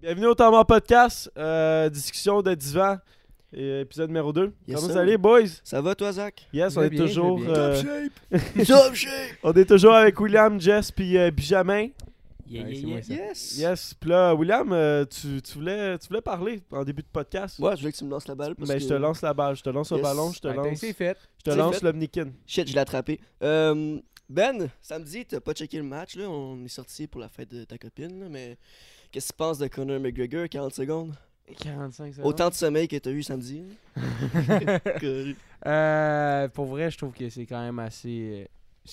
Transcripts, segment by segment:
Bienvenue au Temps Podcast, euh, discussion de divan, et épisode numéro 2. Yes, Comment sir. ça allez, boys? Ça va toi, Zach? Yes, on est, bien, toujours, je vais bien. euh, Top shape! on est toujours avec William, Jess puis euh, Benjamin. Yeah, Ouais, yeah, c'est yeah. moi, ça. Yes! Yes, puis là, William, euh, tu, tu voulais, tu voulais parler en début de podcast. Ouais, je voulais que tu me lances la balle. Parce Ben, que... je te lance la balle, je te lance le Yes. ballon, je te Ouais, lance, C'est fait. je te C'est lance fait. l'Omnikin. Shit, je l'ai attrapé. Euh, ben, samedi, t'as pas checké le match, là. On est sorti pour la fête de ta copine, là, mais qu'est-ce que tu penses de Conor McGregor, 40 secondes? 45 secondes. Autant de sommeil que t'as eu samedi. Euh, pour vrai, je trouve que c'est quand même assez euh,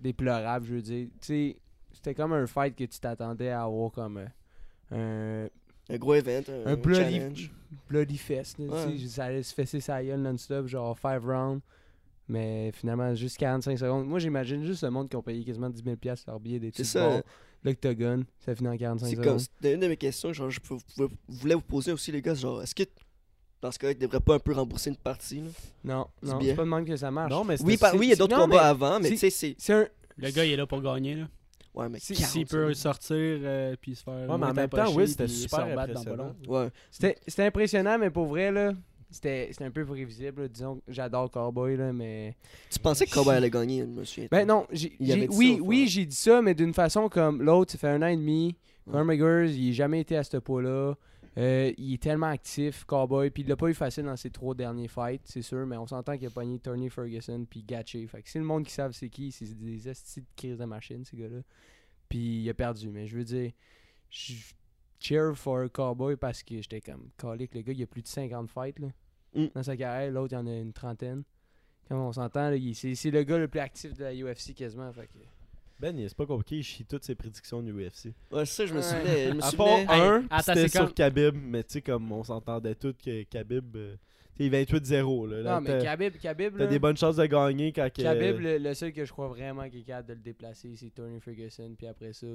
déplorable, je veux dire. Tu sais, c'était comme un fight que tu t'attendais à avoir comme euh, un gros event, un, Un bloody- challenge. bloody fest. là, Ouais. Ça allait se fesser sa gueule non-stop, genre 5 rounds. Mais finalement, juste 45 secondes. Moi, j'imagine juste le monde qui ont payé quasiment 10 000 piastres leur billet des C'est ça. L'octogone, ça finit en 45 C'est secondes. comme, c'était une de mes questions, genre, je voulais vous poser aussi, les gars, genre, est-ce que dans ce cas-là, tu devrais pas un peu rembourser une partie, là? Non, non, c'est pas de même que ça marche. Non, mais Oui, par- oui, il y a d'autres combats mais avant, mais c'est- tu sais, c'est... C'est un. Le gars, il est là pour gagner. Là. Ouais, mais Si- 40 S'il peut sortir euh, puis se faire. Ouais, mais en même temps, oui, c'était super rebattre dans le impressionnant. ballon. Ouais. C'était c'était impressionnant, mais pour vrai, là, c'était un peu prévisible. là. Disons, que j'adore Cowboy, là, mais. Tu pensais que Cowboy allait gagner, je me souviens. Ben non, j'ai- oui, ça, oui, j'ai dit ça, mais d'une façon comme l'autre, ça fait un an et demi. Ouais. Conor McGregor, il n'a jamais été à ce poids-là. Euh, il est tellement actif, Cowboy, puis il l'a pas eu facile dans ses trois derniers fights, c'est sûr, mais on s'entend qu'il a pogné Tony Ferguson puis Gatché. Fait que c'est le monde qui savent c'est qui, c'est des estis de crise de machine, ces gars-là. Puis il a perdu, mais je veux dire, je cheer for Cowboy parce que j'étais comme calique, le gars, il a plus de 50 fights là, Mm. dans sa carrière, l'autre il en a une trentaine. Comme on s'entend, c'est c'est le gars le plus actif de la UFC quasiment. Fait que... Ben, c'est pas compliqué, il chie toutes ses prédictions du UFC. Ouais, ça, je me souvenais. Je me À part un, Hey, c'était c'est sur comme- Khabib, mais tu sais, comme on s'entendait tous que Khabib, euh, tu sais, 28-0. Là, Là, Non, mais Khabib, Khabib, T'as des bonnes chances de gagner quand Khabib, le, le seul que je crois vraiment qui est capable de le déplacer, c'est Tony Ferguson. Puis après ça,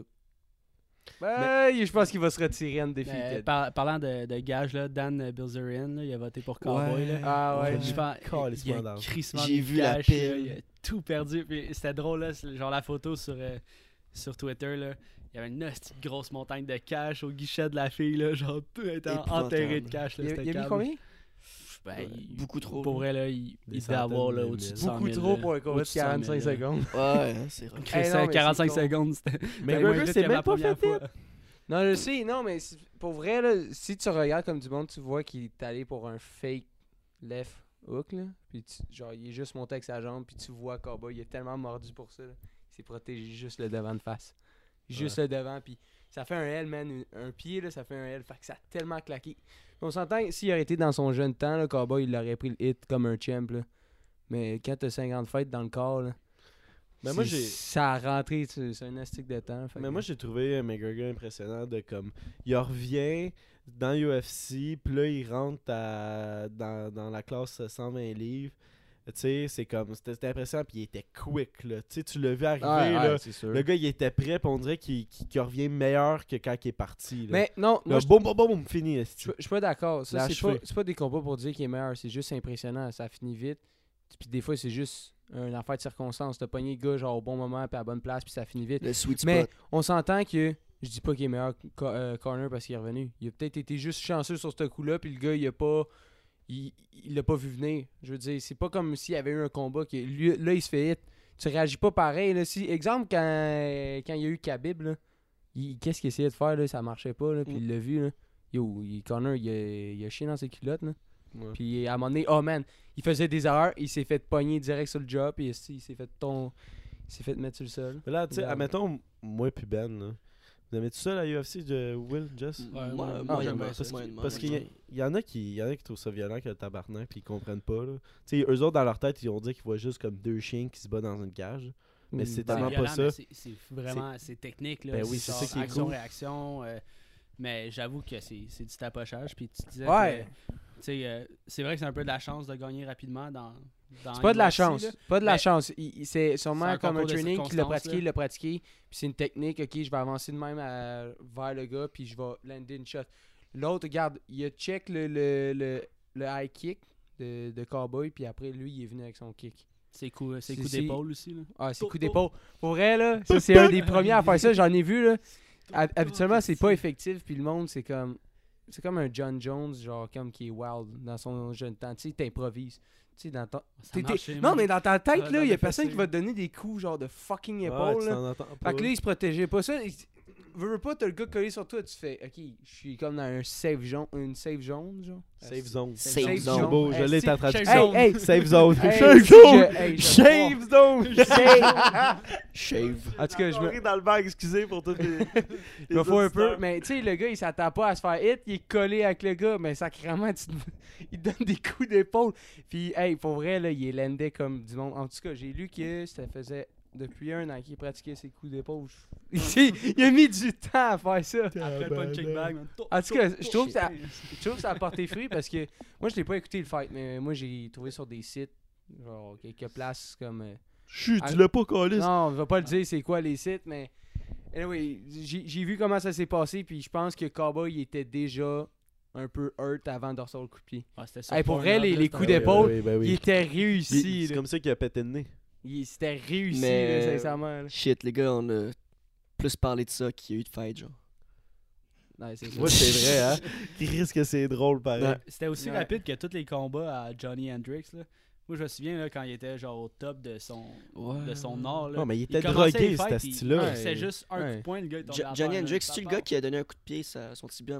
ben, je pense qu'il va se retirer en défi. Par- parlant de, de gage, là, Dan Bilzerian, là, il a voté pour Cowboy. Ouais. là. Ah ouais. Je pense- il a J'ai de vu la cash, pile. là, Il a tout perdu. Puis C'était drôle, là, genre la photo sur, euh, sur Twitter. Là. Il y avait une grosse montagne de cash au guichet de la fille. Là, genre tout était enterré de cash. Là, Il, il a mis calme. combien? Ben, il- beaucoup trop. Pour vrai, là, il, il devait avoir là, au-dessus de mille. 100 Beaucoup 000, trop là. pour un combat de Au-dessus de 100 000, 45 là. secondes. Ouais, c'est vrai. Chris, Hey, non, mais 45 c'est con. secondes, c'était. Mais c'est même pas fait. Non, je sais, non, mais pour vrai, là, si tu regardes comme du monde, tu vois qu'il est allé pour un fake left hook, là. Puis tu- genre, il est juste monté avec sa jambe, puis tu vois Cowboy, il est tellement mordu pour ça, là. Il s'est protégé juste le devant de face. Juste le devant, puis ça fait un L, man. Un, un pied, là, ça fait un L. Fait que ça a tellement claqué. On s'entend, que s'il aurait été dans son jeune temps, là, Cowboy, il aurait pris le hit comme un champ, là. Mais quand t'as 50 fights dans le corps, là. Ben, moi, c'est- j'ai- Ça a rentré, c'est un astic de temps. Mais que- moi, j'ai trouvé McGregor impressionnant de comme. Il revient dans UFC, puis là, il rentre à- dans, dans la classe 120 livres. Tu sais, c'est comme. C'était impressionnant, puis il était quick, là. Tu sais, tu l'as vu arriver, là. sûr. Le gars, il était prêt, puis on dirait qu'il revient meilleur que quand il est parti. Là. Mais non, Là, moi, boum, boum, boum, fini. Je suis- pas d'accord. C'est pas, pas des combats pour dire qu'il est meilleur. C'est juste impressionnant. Ça finit vite. Puis des fois, c'est juste une affaire de circonstance. T'as pogné le gars genre au bon moment, puis à la bonne place, puis ça finit vite. Le sweet spot. Mais on s'entend que je dis pas qu'il est meilleur co- euh, corner parce qu'il est revenu. Il a peut-être été juste chanceux sur ce coup-là, puis le gars, il a pas. Il l'a pas vu venir. Je veux dire, c'est pas comme s'il y avait eu un combat que lui, là, il se fait hit. Tu réagis pas pareil. Là. Si, exemple, quand, quand il y a eu Khabib, là, il- qu'est-ce qu'il essayait de faire là, Ça marchait pas, là, puis Mm. il l'a vu. Là. Yo, il, Connor, il a, il a chié dans ses culottes. Là. Ouais. Puis à un moment donné, oh man, il faisait des erreurs, il s'est fait pogner direct sur le job, et il s'est fait ton. Il s'est fait mettre sur le sol. Mais là, tu sais, admettons, moi puis Ben, là. Vous aimez tout ça, la UFC de Will, Jess? Ouais, moi, moi, moi, j'aime ça. Parce, qu'il y, en a qui, il y en a qui trouvent ça violent que le tabarnak puis ils comprennent pas. Là. Tu sais, eux autres, dans leur tête, ils ont dit qu'ils voient juste comme deux chiens qui se battent dans une cage. Mais c'est Ben, tellement violent, pas ça. c'est- vraiment c'est technique. Là. Ben oui, c'est genre ça qui est action, cool. réaction. euh, mais j'avoue que c'est c'est du tapochage. Puis tu disais Ouais. que, tu sais, euh, c'est vrai que c'est un peu de la chance de gagner rapidement dans. C'est pas de la chance. là. Pas de la Mais- chance. C'est sûrement comme un training qu'il l'a pratiqué, il l'a pratiqué. Puis c'est une technique, ok, je vais avancer de même à- vers le gars, puis je vais lander une shot. L'autre, regarde, il a check le, le, le, le high kick de, de Cowboy, puis après, lui, il est venu avec son kick. C'est coups c'est- d'épaule aussi. Là. Ah, c'est coup d'épaule. Pour vrai, là, ça, c'est un des premiers à faire ça. J'en ai vu, là. hab- habituellement, c'est pas effectif, puis le monde, c'est comme. C'est comme un John Jones, genre, comme qui est wild dans son jeune temps. Tu sais, t'improvises. Tu sais, dans ton. Marchait, Non, mais dans ta tête, Ouais, là, il y a personne qui va te donner des coups, genre, de fucking épaule, là. Fait que là, il se protégeait pas ça. Veux, veux pas, t'as le gars collé sur toi, tu fais, ok, je suis comme dans un safe jaune, une safe jaune, genre. Safe zone. Safe C'est zone. beau, je l'ai en Shave traduction. zone? Hey, hey, Safe zone. Hey, Shave si zone. je- hey, je Shave zone. En Shave. tout cas, je me. Dans le bag, excusez pour toutes les. Il me faut un peu, mais tu sais, le gars, il s'attend pas à se faire hit, il est collé avec le gars, mais sacrément, tu il te donne des coups d'épaule. Puis, hey, pour vrai, là, il est landé comme du monde. En tout cas, j'ai lu que ça faisait depuis un an qu'il pratiquait ses coups d'épaule. Il, a mis du temps à faire ça. Après le punching bag, man. En tout cas, je trouve que ça, je trouve que ça a porté fruit parce que moi, je l'ai pas écouté le fight, mais moi, j'ai trouvé sur des sites, genre, quelques places comme. euh, Chut, tu l'as pas collé. non, on va pas le dire c'est quoi les sites, mais. Anyway, j'ai j'ai vu comment ça s'est passé, puis je pense que Cowboy il était déjà un peu hurt avant de recevoir le coup de pied. Ouais, c'était ça. Hey, pour vrai, les- coups d'épaule, Oui, ben oui. Il était réussi. C'est comme ça qu'il a pété le nez. C'était réussi, Mais- là, sincèrement. là. Shit, les gars, on a plus parlé de ça qu'il y a eu de fight, genre. Ouais, c'est ça. Moi, c'est vrai, hein. Qui risque que c'est drôle, pareil. Ouais. C'était aussi Ouais. rapide que tous les combats à Johnny Hendrix. Là. Moi, je me souviens là, quand il était genre au top de son, Ouais. de son art. Là. Non, mais il était commençait drogué, les ce fights, il- style-là. il faisait juste un Ouais. coup de poing, le gars il à Johnny Hendrix, c'est-tu le gars qui a donné un coup de pied à son tibia à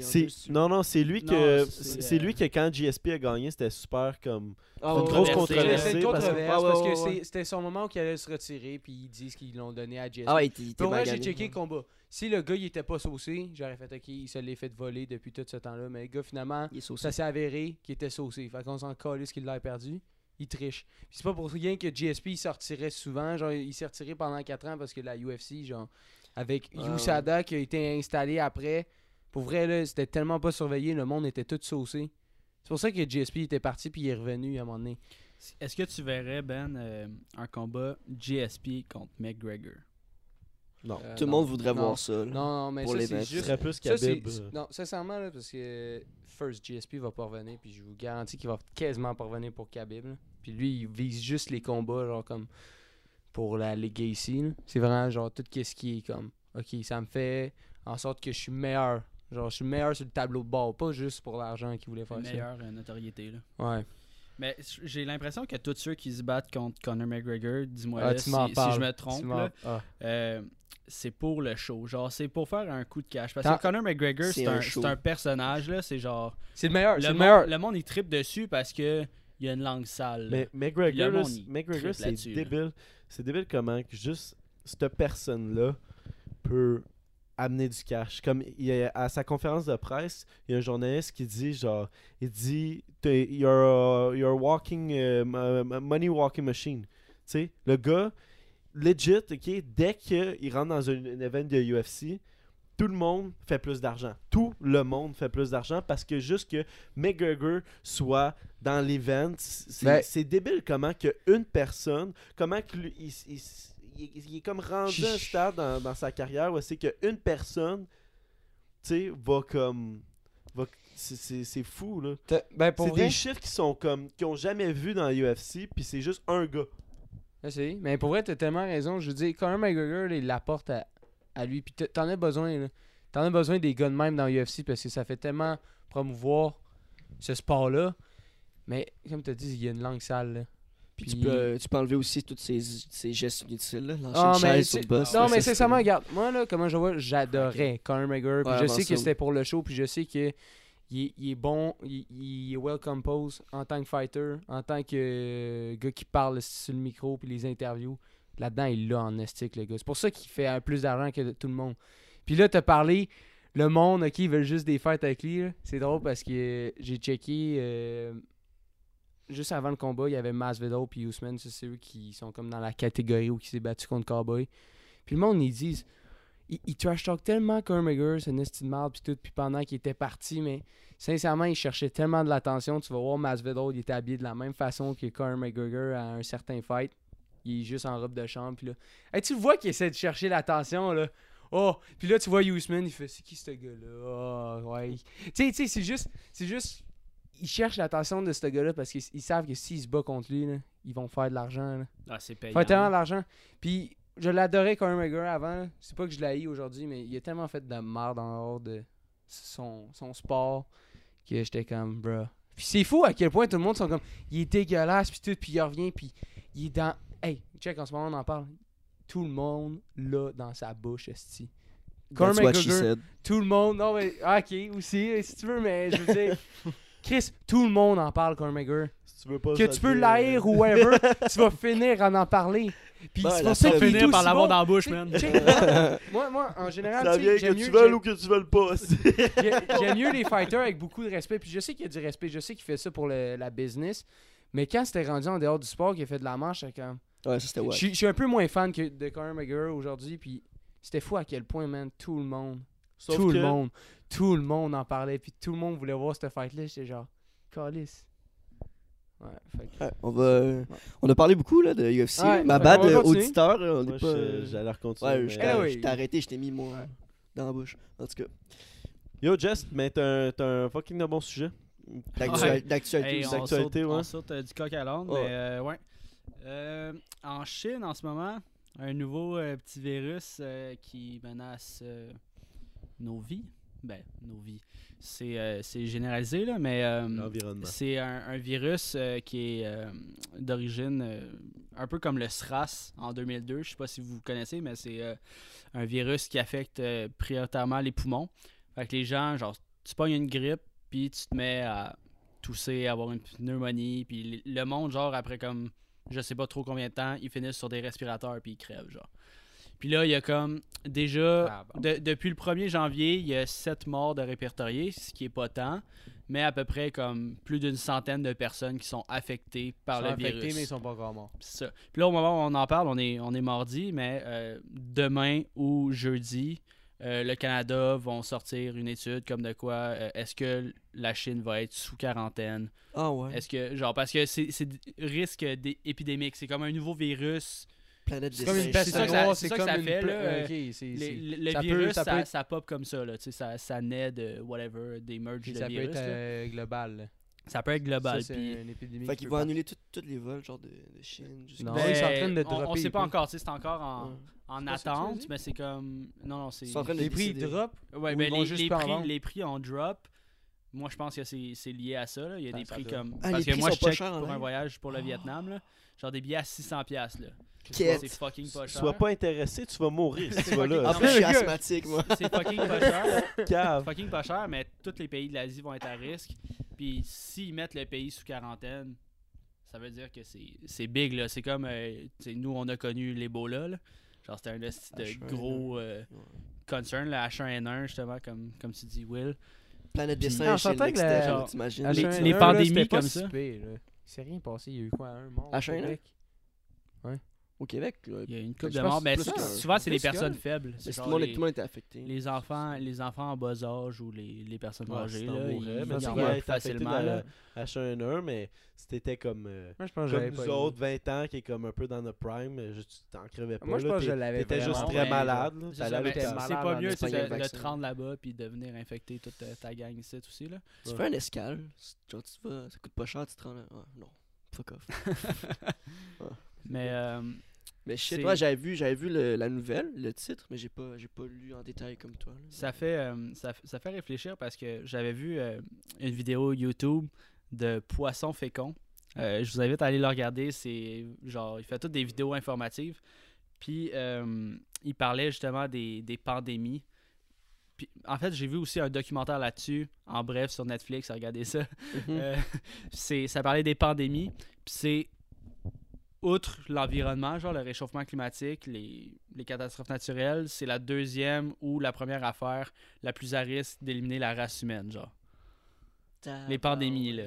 C'est c'est-tu? non non c'est lui que c'est, c'est c'est lui euh, que quand GSP a gagné c'était super comme Ah, une ouais, grosse controversée. Une parce controverse ouais, parce que c'est- c'était son moment où il allait se retirer, puis ils disent qu'ils l'ont donné à Jesse. Ah ouais, il était- il Pour vrai, j'ai checké le combat. Si le gars il était pas saucé, j'aurais fait ok, il se l'est fait voler depuis tout ce temps-là. Mais le gars finalement, Il est saucé. ça s'est avéré qu'il était saucé. Fait qu'on s'en calisse qu'il l'a perdu. Il triche. Puis c'est pas pour rien que GSP il sortirait souvent. Genre, il s'est retiré pendant 4 ans parce que la UFC, genre, avec Ah, USADA qui a été installé après, pour vrai, là, c'était tellement pas surveillé, le monde était tout saucé. C'est pour ça que GSP était parti puis il est revenu à un moment donné. Est-ce que tu verrais, Ben, euh, un combat GSP contre McGregor? Non Euh, Tout le monde voudrait Non. voir ça. là. Non, non, mais Pour ça, les c'est juste. serait plus Ça, euh. Non, sincèrement, là, parce que First GSP va pas revenir, puis je vous garantis qu'il va quasiment pas revenir pour Khabib. là. Puis lui, il vise juste les combats, genre comme pour la Legacy. C'est vraiment genre tout ce qui est comme, ok, ça me fait en sorte que je suis meilleur. Genre, je suis meilleur sur le tableau de bord, pas juste pour l'argent qu'il voulait faire ça. Meilleure euh, notoriété. Là. Ouais. Mais j'ai l'impression que tous ceux qui se battent contre Conor McGregor, dis-moi Ah, si, je me trompe, ah. euh, c'est pour le show. Genre, c'est pour faire un coup de cash. Parce que Conor McGregor, C'est un un, show. c'est un personnage. là C'est genre. C'est le meilleur, Le c'est le monde, meilleur. le monde, il tripe dessus parce que il y a une langue sale. là. mais McGregor monde, McGregor c'est débile c'est débile comment que juste cette personne là peut amener du cash comme il a- à sa conférence de presse il y a un journaliste qui dit genre il dit you're a, you're a walking m- money walking machine tu sais le gars legit ok dès qu'il rentre dans un, un event de UFC tout le monde fait plus d'argent. Tout le monde fait plus d'argent parce que juste que McGregor soit dans l'event, c'est c'est débile comment que une personne, comment que lui, il, il- il- il est comme rendu à un stade dans, dans sa carrière où c'est qu'une personne, tu sais, va comme... va- c'est- C'est c'est fou, là. Ben, C'est des chiffres qui sont comme... qui ont jamais vu dans l'UFC, puis c'est juste un gars. Sais, mais pour vrai, t'as tellement raison. Je veux dire, Conor McGregor, là, il l'apporte à, à lui. Puis t'en as besoin, là. T'en as besoin des gars de même dans l'UFC parce que ça fait tellement promouvoir ce sport-là. Mais comme t'as dit, il y a une langue sale, là. Puis tu peux, euh, tu peux enlever aussi tous ces, ces gestes inutiles, là. Ah, chaise sur c'est- le boss. non, mais ça, sincèrement, c'est- regarde, moi, là, comment je vois, j'adorais Conor McGregor. Puis Ouais, je sais ça, que c'était pour le show, puis je sais que il est, il est bon, il, il est well composed en tant que fighter, en tant que euh, gars qui parle sur le micro, puis les interviews. Là-dedans, il l'a en estique, le gars. C'est pour ça qu'il fait euh, plus d'argent que tout le monde. Puis là, t'as parlé, le monde, ok, ils veulent juste des fêtes avec lui. C'est drôle parce que euh, j'ai checké. euh, juste avant le combat, il y avait Masvidal puis Usman, c'est eux qui sont comme dans la catégorie où qui s'est battu contre Cowboy. Puis le monde, ils disent, ils, trash talk tellement Conor McGregor, c'est une de marde, puis tout, puis pendant qu'il était parti, mais sincèrement, il cherchait tellement de l'attention. Tu vas voir Masvidal, il était habillé de la même façon que Conor McGregor à un certain fight. Il est juste en robe de chambre, puis là. Hey, tu vois qu'il essaie de chercher l'attention, là. Oh, puis là, tu vois Usman, il fait C'est qui ce gars-là? Oh, ouais. Tu sais, tu sais, c'est juste. C'est juste. Ils cherchent l'attention de ce gars-là parce qu'ils ils savent que s'ils se battent contre lui, là, ils vont faire de l'argent. là. Ah, c'est payant. Faire tellement d'argent. Puis je l'adorais Conor McGregor avant. C'est pas que je l'haïs aujourd'hui, mais il a tellement fait de merde en dehors de son, son sport que j'étais comme, bruh. Puis c'est fou à quel point tout le monde sont comme, il est dégueulasse, puis tout, puis il revient, puis il est dans. Hey, check, en ce moment, on en parle. Tout le monde l'a dans sa bouche, esti. Conor McGregor, tout le monde. Non, mais. ah, ok, aussi, si tu veux, mais je veux dire. Chris, tout le monde en parle, Conor McGregor. Si tu veux pas Que tu peux l'haïr ou whatever, tu vas finir en en parler. Puis Ouais, c'est pour ça Finir par l'avoir dans la bouche, man. moi, moi, en général, Ça vient que tu j'aime- ou que tu veuilles pas. j'ai- j'aime mieux les fighters avec beaucoup de respect. Puis je sais qu'il y a du respect, je sais qu'il fait ça pour le- la business. Mais quand c'était rendu en dehors du sport, qu'il a fait de la manche, j'étais comme. Ouais, ça c'était Je ouais. suis- je suis un peu moins fan que de Conor McGregor aujourd'hui. Puis c'était fou à quel point, man, tout le monde, Sauf tout que- le monde, tout le monde en parlait. Puis tout le monde voulait voir cette fight-là. J'étais genre, calice. Ouais, fait que- Ouais, on va. On a parlé beaucoup là, de UFC. Ouais, Ma bad euh, continuer. auditeur, on Moi, est pas. je- j'allais recontinuer. Ouais, mais- je Eh t'ai arrêté, je t'ai mis moi dans la bouche. En tout cas, Yo, Jess, mais t'as un, un fucking de bon sujet. d'actualité Hey, aussi. on d'actualité, saute, ouais. on saute, euh, du coq à l'âne, Ouais. mais euh, ouais. Euh, en Chine, en ce moment, un nouveau euh, petit virus euh, qui menace euh, nos vies. Ben, nos vies. C'est euh, c'est généralisé, là, mais euh, c'est un, un virus euh, qui est euh, d'origine un peu comme le SRAS en 2002. Je sais pas si vous connaissez, mais c'est un virus qui affecte prioritairement les poumons. Fait que les gens, genre, tu pognes une grippe, puis tu te mets à tousser, à avoir une pneumonie, puis le monde, genre, après comme, je sais pas trop combien de temps, ils finissent sur des respirateurs, puis ils crèvent, genre. Puis là, il y a comme, déjà, Ah, bon. de- depuis le 1er janvier, il y a 7 morts de répertoriés, ce qui est pas tant, mais à peu près comme plus d'une centaine de personnes qui sont affectées par Ils le sont affectés, virus. mais ils sont pas encore morts. C'est ça. Puis là, au moment où on en parle, on est, on est mardi, mais euh, demain ou jeudi, euh, le Canada vont sortir une étude comme de quoi euh, est-ce que la Chine va être sous quarantaine? Ah ouais. Est-ce que, genre, parce que c'est risque d'é- épidémique. C'est comme un nouveau virus. Planète C'est comme une des peste C'est ça que ça- c'est ça que comme ça fait, là, euh, Ok, c'est- Les- le le ça peut- virus, ça ça, peut ça, être- pop comme ça, là, tu sais, ça, ça naît de whatever, des merges de ça peut virus. être là. euh, global. là. Ça peut être global. Ça, c'est puis- une épidémie. Fait qui qu'ils peut vont annuler tous les vols, genre de, de Chine. Non, Ben, ils sont en train de on, on dropper sait pas encore, tu sais, c'est encore en, Ouais. en attente, mais c'est comme. Non, non, c'est. Ils sont en train de Les prix drop. Ouais, Ou ben, les, en prix, ont drop. Moi, je pense que c'est c'est lié à ça. Là. Il y a Ben, des prix comme. Ah, parce les que prix moi, sont je pas check chers en pour un voyage pour le Ah. Vietnam. Là. Genre des billets à 600$. piastres, Là. C'est fucking pas cher. Sois pas intéressé, tu vas mourir si tu vas En là. Plus, mais je suis asthmatique, moi. C'est fucking pas cher. Fucking pas cher, mais tous les pays de l'Asie vont être à risque. Puis s'ils mettent le pays sous quarantaine, ça veut dire que c'est c'est big. là. C'est comme. euh, tu sais, nous, on a connu l'Ebola. là. Genre, c'était un de H1N1. gros euh, Ouais. concern, le H1N1, justement, comme, comme tu dis, Will. Planète des singes, c'est t'imagines. H1N1, Les- les pandémies comme ça. s'est rien passé. Il y a eu quoi, un mort? au H1N1? Québec? Au Québec, là, Il y a une couple je de morts, mais que- souvent, c'est les personnes faibles. C'est tout le monde les- tout le monde était affecté. les enfants, les enfants en bas âge ou les, les personnes Ouais, âgées, là, ils, mais ils facilement. dans là. le H1N1, mais si t'étais comme, euh, Moi, je pense que comme j'avais nous pas eu. autres, 20 ans, qui est comme un peu dans notre prime, euh, tu t'en crevais pas. Moi, je pense que je l'avais T'étais juste très mais- malade. C'est mais pas mieux de, te rendre là-bas puis de venir infecter toute ta, ta gang ici aussi. Là. Tu fais un escale, genre tu vas, ça coûte pas cher, tu te rends là. Ah, non, fuck off. Mais euh, Mais shit, C'est- moi j'avais vu, j'avais vu le- la nouvelle, le titre, mais j'ai pas, j'ai pas lu en détail comme toi. là. ça, fait, euh, ça, fait réfléchir parce que j'avais vu euh, une vidéo YouTube de Poisson fécond. Euh, je vous invite à aller le regarder. C'est genre, il fait toutes des vidéos informatives. Puis euh, il parlait justement des, des pandémies. Puis, en fait, j'ai vu aussi un documentaire là-dessus, en bref, sur Netflix. Regardez ça. Mhm. Euh, c'est, ça parlait des pandémies. Puis c'est, outre l'environnement, genre le réchauffement climatique, les, les catastrophes naturelles, c'est la deuxième ou la première affaire la plus à risque d'éliminer la race humaine, genre. Les pandémies, là.